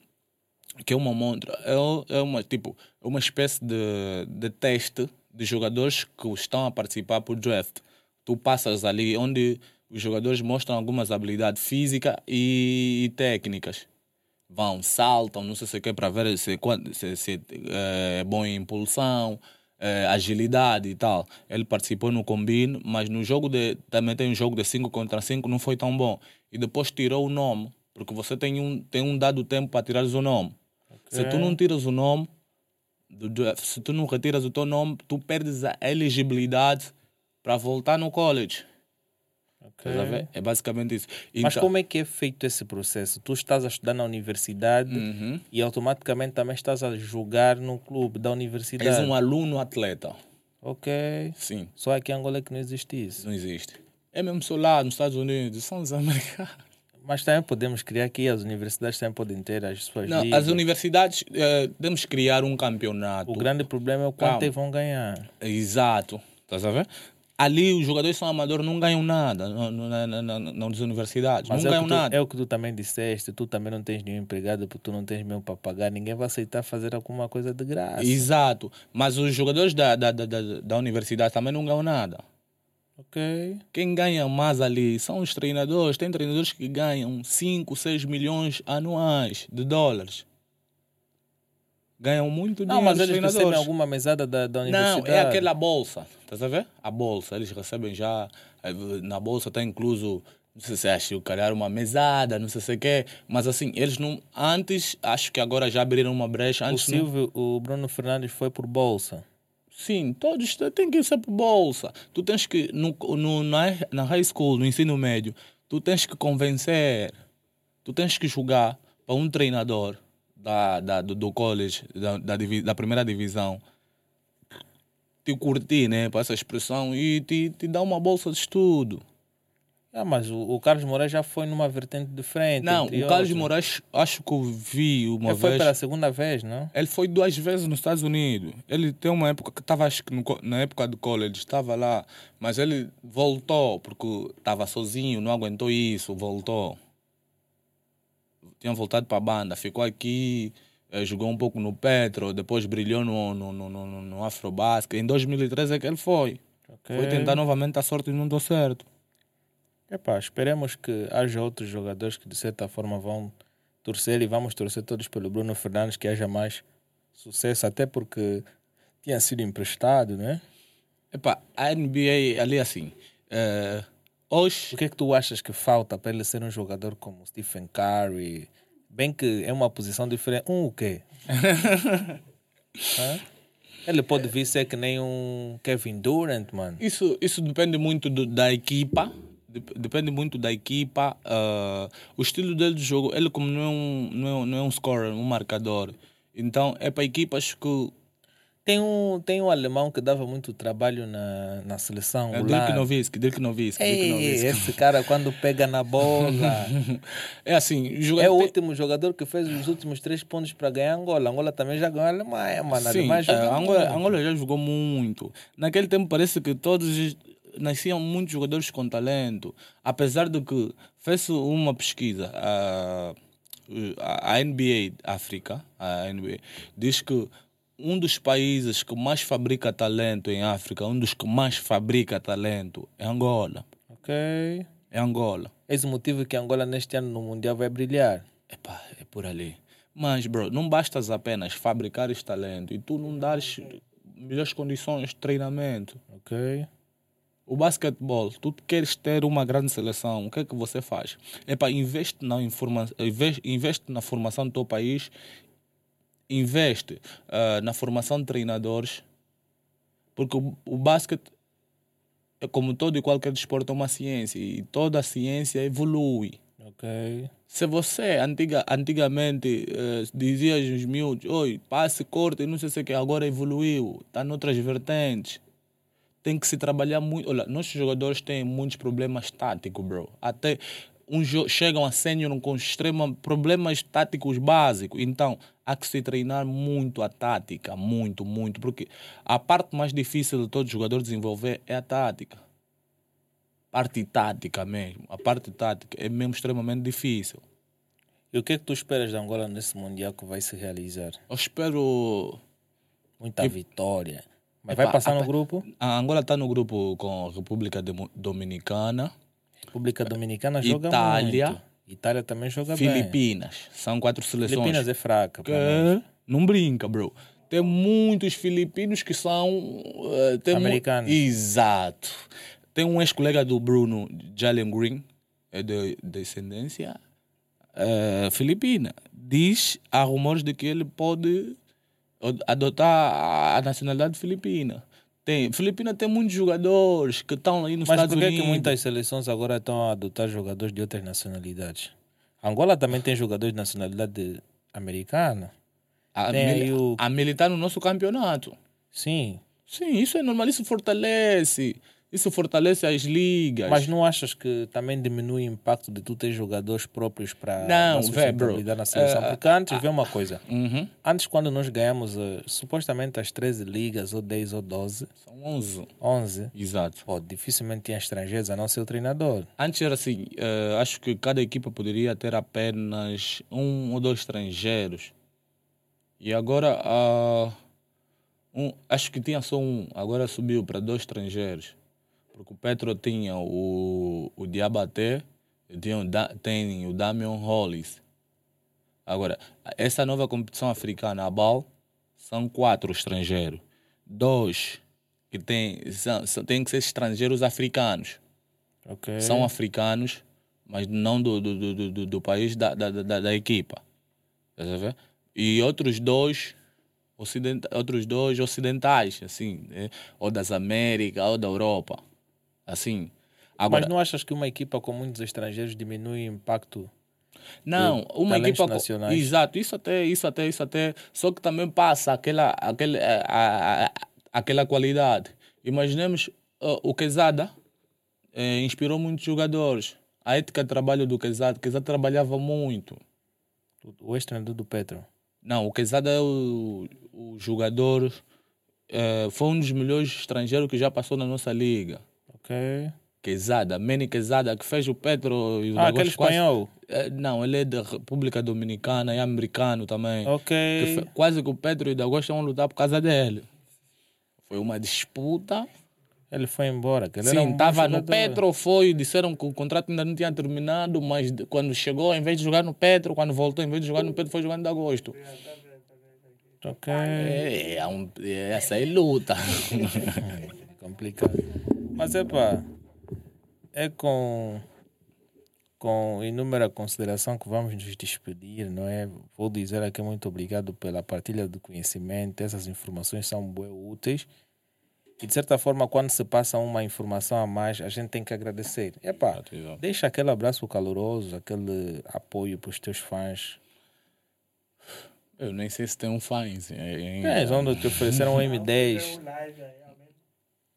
que é uma montra, é, é uma tipo é uma espécie de, de teste de jogadores que estão a participar por draft. Tu passas ali onde os jogadores mostram algumas habilidades físicas e, técnicas. vão, saltam, não sei se o que, para ver se, se, se é bom em impulsão, eh, agilidade e tal. Ele participou no combine, mas no jogo de. Também tem um jogo de 5 contra 5, não foi tão bom. E depois tirou o nome, porque você tem um, tem um dado tempo para tirares o nome. Se tu não tiras o nome, se tu não retiras o teu nome, tu perdes a elegibilidade para voltar no college. Ok. Estás a ver? É basicamente isso. Mas Então- como é que é feito esse processo? Tu estás a estudar na universidade Uhum. e automaticamente também estás a jogar no clube da universidade. És um aluno atleta. Ok. Sim, Só aqui em Angola é que não existe isso. não existe. É mesmo só lá nos Estados Unidos, são os americanos. Mas também podemos criar aqui, as universidades também podem ter as suas Não, ligas. as universidades eh, temos que criar um campeonato. O grande problema é o quanto Calma. eles vão ganhar. Exato. Estás a ver? Ali os jogadores são amadores, não ganham nada no- no- na, na, na- nas universidades. Mas não é, o ganham que tu, nada. é o que tu também disseste, tu também não tens nenhum empregado porque tu não tens mesmo para pagar, ninguém vai aceitar fazer alguma coisa de graça. Exato. Mas os jogadores da, da, da, da, da universidade também não ganham nada. Ok. Quem ganha mais ali são os treinadores. Tem treinadores que ganham 5, 6 milhões anuais de dólares. Ganham muito dinheiro. Não, mas eles recebem alguma mesada da, da Não, universidade. é aquela bolsa. Estás a ver? A bolsa. Eles recebem já. eh, Na bolsa está incluso. Não sei se acho, calhar uma mesada, não sei se o quê. Mas assim, eles não. Antes, acho que agora já abriram uma brecha. O Antes não- Silvio, o Bruno Fernandes foi por bolsa. Sim, todos têm que ser por bolsa. Tu tens que, no, no, na, na high school, no ensino médio, tu tens que convencer, tu tens que jogar para um treinador da, da, do, do college, da, da, da primeira divisão, te curtir, né, para essa expressão, e te, te dar uma bolsa de estudo. Ah, mas o, o Carlos Moraes já foi numa vertente diferente. Não, o Carlos outros. Moraes, acho que eu vi uma Ele foi vez. pela segunda vez, não? Ele foi duas vezes nos Estados Unidos. Ele tem uma época que estava, acho que no na época do college, estava lá, mas ele voltou porque estava sozinho, não aguentou isso, voltou. Tinha voltado para a banda, ficou aqui, eh, jogou um pouco no Petro, depois brilhou no, no, no, no, no Afrobasket. Em 2013 é que ele foi. Ok. Foi tentar novamente a sorte e não deu certo. Epá, esperemos que haja outros jogadores que de certa forma vão torcer e vamos torcer todos pelo Bruno Fernandes que haja mais sucesso, até porque tinha sido emprestado, né? Epá, a NBA ali assim. eh, hoje. O que é que tu achas que falta para ele ser um jogador como Stephen Curry? Bem que é uma posição diferente. Um o quê? Ele pode vir ser que nem um Kevin Durant, mano. Isso, isso depende muito do- da equipa. Dep- Depende muito da equipa. ah, o estilo dele de jogo, ele como não é um, não é, não é um scorer, um marcador. Então é para equipas que. Tem um, tem um alemão que dava muito trabalho na, na seleção. É o Dirk. Nowitzki, Dirk Nowitzki, Ei, esse cara quando pega na bola. É assim, o é o último jogador que fez os últimos três pontos para ganhar Angola. Angola também já ganhou a Alemanha, mano. A Sim, Alemanha é, Angola. Angola já jogou muito. Naquele tempo parece que todos nasciam muitos jogadores com talento. Apesar de que fez uma pesquisa, a, a NBA África, a NBA, diz que um dos países que mais fabrica talento em África, um dos que mais fabrica talento é Angola. Ok. É Angola. Esse motivo que Angola neste ano no Mundial vai brilhar. Epá, é por ali. Mas, bro, não bastas apenas fabricar esse talento e tu não dares melhores condições de treinamento. Ok. O basquetebol, tu queres ter uma grande seleção, o que é que você faz? Epá, investe na, informa investe, investe na formação do teu país, investe ah, na formação de treinadores, porque o, o basquete, é como todo e qualquer desporto, é uma ciência e toda a ciência evolui. Ok. Se você antiga, antigamente eh, dizia aos miúdos, oi, passe, corte, não sei se que, agora evoluiu, está noutras vertentes. Tem que se trabalhar muito. Olha, nossos jogadores têm muitos problemas táticos, bro. Até jo- chegam a sênior com extrema problemas táticos básicos. Então, há que se treinar muito a tática, muito, muito, porque a parte mais difícil de todo jogador desenvolver é a tática parte tática mesmo. A parte tática é mesmo extremamente difícil. E o que é que tu esperas de Angola nesse Mundial que vai se realizar? Eu espero. Muita vitória. Mas Epá, vai passar no apa- grupo? A Angola está no grupo com a República Dominicana, República Dominicana joga Itália. muito. Itália também joga bem. Filipinas. São quatro seleções. Filipinas é fraca. Que nós. não brinca, bro. Tem muitos filipinos que são. eh, tem mu- Americanos. Exato. Tem um ex-colega do Bruno, Jalen Green, é de descendência eh, filipina. Diz, há rumores de que ele pode od- adotar a- nacionalidade filipina. Tem, Filipina tem muitos jogadores que estão aí nos Mas Estados por que, Unidos. que muitas seleções agora estão a adotar jogadores de outras nacionalidades? Angola também tem jogadores de nacionalidade americana. a, o- a militar no nosso campeonato. Sim. Sim, isso é normal, isso fortalece. Isso fortalece as ligas. Mas não achas que também diminui o impacto de tu ter jogadores próprios para Não, bro. na seleção? Eh, Porque antes, vê uma coisa. Uhum. Antes, quando nós ganhamos eh, supostamente as 13 ligas, ou 10 ou 12, São 11. 11, Exato. pô, dificilmente tinha estrangeiros a não ser o treinador. Antes era assim, eh, acho que cada equipa poderia ter apenas um ou dois estrangeiros. E agora, ah, um, acho que tinha só um, agora subiu para dois estrangeiros. Porque o Petro tinha o, o Diabaté e tinha o da, tem o Damian Hollis. Agora, essa nova competição africana, a BAL, são quatro estrangeiros. Dois que tem, são, são- têm que ser estrangeiros africanos Ok. são africanos, mas não do, do, do, do- do, país da, da, da, da equipa. E outros dois, ocidenta, outros dois ocidentais, assim, né? ou das Américas, ou da Europa. Assim. Agora, Mas não achas que uma equipa com muitos estrangeiros diminui o impacto? Não, uma equipa. nacionais. Exato, isso até, isso até, isso até. Só que também passa aquela, aquele, a- a- aquela qualidade. Imaginemos uh, o Quezada eh, inspirou muitos jogadores. A ética de trabalho do Quezada, Quezada trabalhava muito. O ex-treinador do Petro. Não, o Quezada é o, o jogador. eh, foi um dos melhores estrangeiros que já passou na nossa liga. Ok. Quezada, Manny Quezada, que fez o Petro e o Ah, aquele quase- espanhol. Eh, Não, ele é da República Dominicana, é americano também. Que Ok. fe- quase que o Pedro e o Dagosto vão lutar por causa dele. Foi uma disputa. Ele foi embora. que ele um Sim, estava no jogador. Petro, foi, disseram que o contrato ainda não tinha terminado, mas quando chegou, em vez de jogar no Petro, quando voltou, em vez de jogar no Petro, foi jogar no Dagosto. Ok. É, é, um, é essa aí luta. complicado. Mas é pá, é com, com inúmera consideração que vamos nos despedir, não é? Vou dizer aqui muito obrigado pela partilha do conhecimento, essas informações são bem úteis. E de certa forma, quando se passa uma informação a mais, a gente tem que agradecer. É pá, deixa aquele abraço caloroso, aquele apoio para os teus fãs. Eu nem sei se tem um fãs. É, É, onde te ofereceram um M10. O live realmente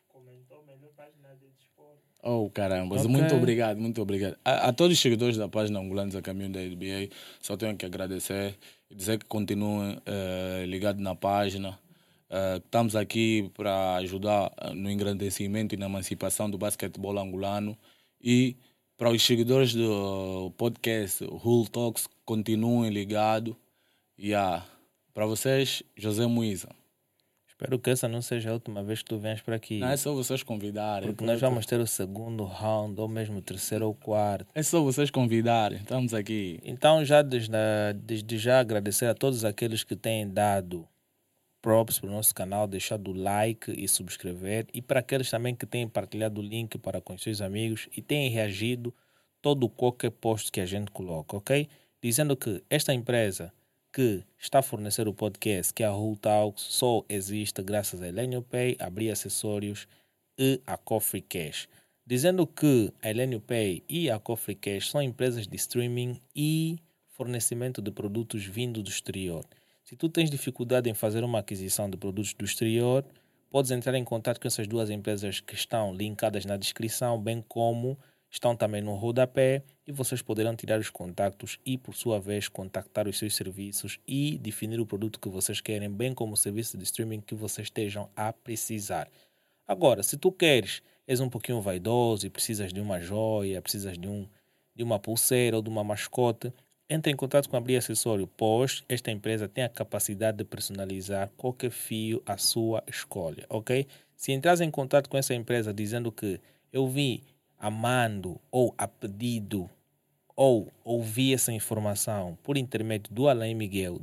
comentou melhor página de desporto. Oh, caramba, Ok. muito obrigado, muito obrigado. A, a todos os seguidores da página Angolanos a Caminho da NBA, só tenho que agradecer e dizer que continuem eh, ligados na página. Eh, estamos aqui para ajudar eh, no engrandecimento e na emancipação do basquetebol angolano. E para os seguidores do podcast Hull Talks, continuem ligados. E ah, para vocês, José Muiza. Espero que essa não seja a última vez que tu vens para aqui. Não é só vocês convidarem. Porque nós vamos ter o segundo round, ou mesmo o terceiro ou quarto. É só vocês convidarem. Estamos aqui. Então, já desde, desde já agradecer a todos aqueles que têm dado props para o nosso canal, deixado o like e subscrever. E para aqueles também que têm partilhado o link para com os seus amigos e têm reagido todo qualquer post que a gente coloca, ok? Dizendo que esta empresa que está a fornecer o podcast, que a Hull Talks, só existe graças a Elenio Pay, Abrir Acessórios e a Coffee Cash. Dizendo que a Elenio Pay e a Coffee Cash são empresas de streaming e fornecimento de produtos vindo do exterior. Se tu tens dificuldade em fazer uma aquisição de produtos do exterior, podes entrar em contato com essas duas empresas que estão linkadas na descrição, bem como estão também no rodapé e vocês poderão tirar os contactos e, por sua vez, contactar os seus serviços e definir o produto que vocês querem, bem como o serviço de streaming que vocês estejam a precisar. Agora, se tu queres, és um pouquinho vaidoso e precisas de uma joia, precisas de, um, de uma pulseira ou de uma mascote, entre em contato com a Abrir Acessório, pois esta empresa tem a capacidade de personalizar qualquer fio à sua escolha, ok? Se entras em contato com essa empresa dizendo que eu vi a mando ou a pedido ou ouvir essa informação por intermédio do Alain Miguel,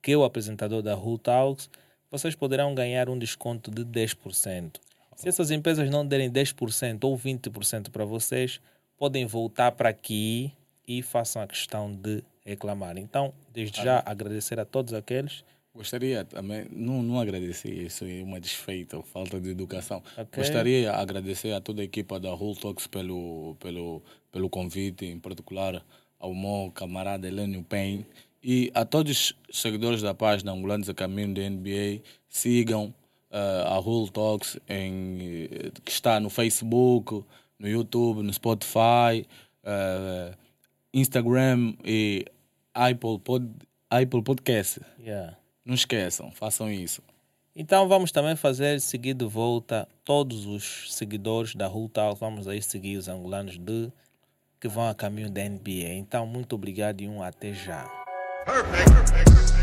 que é o apresentador da Who Talks, vocês poderão ganhar um desconto de 10%. Se essas empresas não derem 10% ou 20% para vocês, podem voltar para aqui e façam a questão de reclamar. Então, desde já, agradecer a todos aqueles. Gostaria também, não, não agradecer, isso é uma desfeita, falta de educação. Ok. Gostaria de agradecer a toda a equipa da Whole Talks pelo, pelo, pelo convite, em particular ao meu camarada Helênio Pen e a todos os seguidores da página Angolanos a Caminho da NBA. Sigam eh, a Whole Talks, em, eh, que está no Facebook, no YouTube, no Spotify, eh, Instagram e Apple, Pod, Apple Podcast. Yeah. Não esqueçam, façam isso. Então vamos também fazer seguir de volta todos os seguidores da Talks. Vamos aí seguir os angolanos de que vão a caminho da NBA. Então, muito obrigado e um até já. Perfect.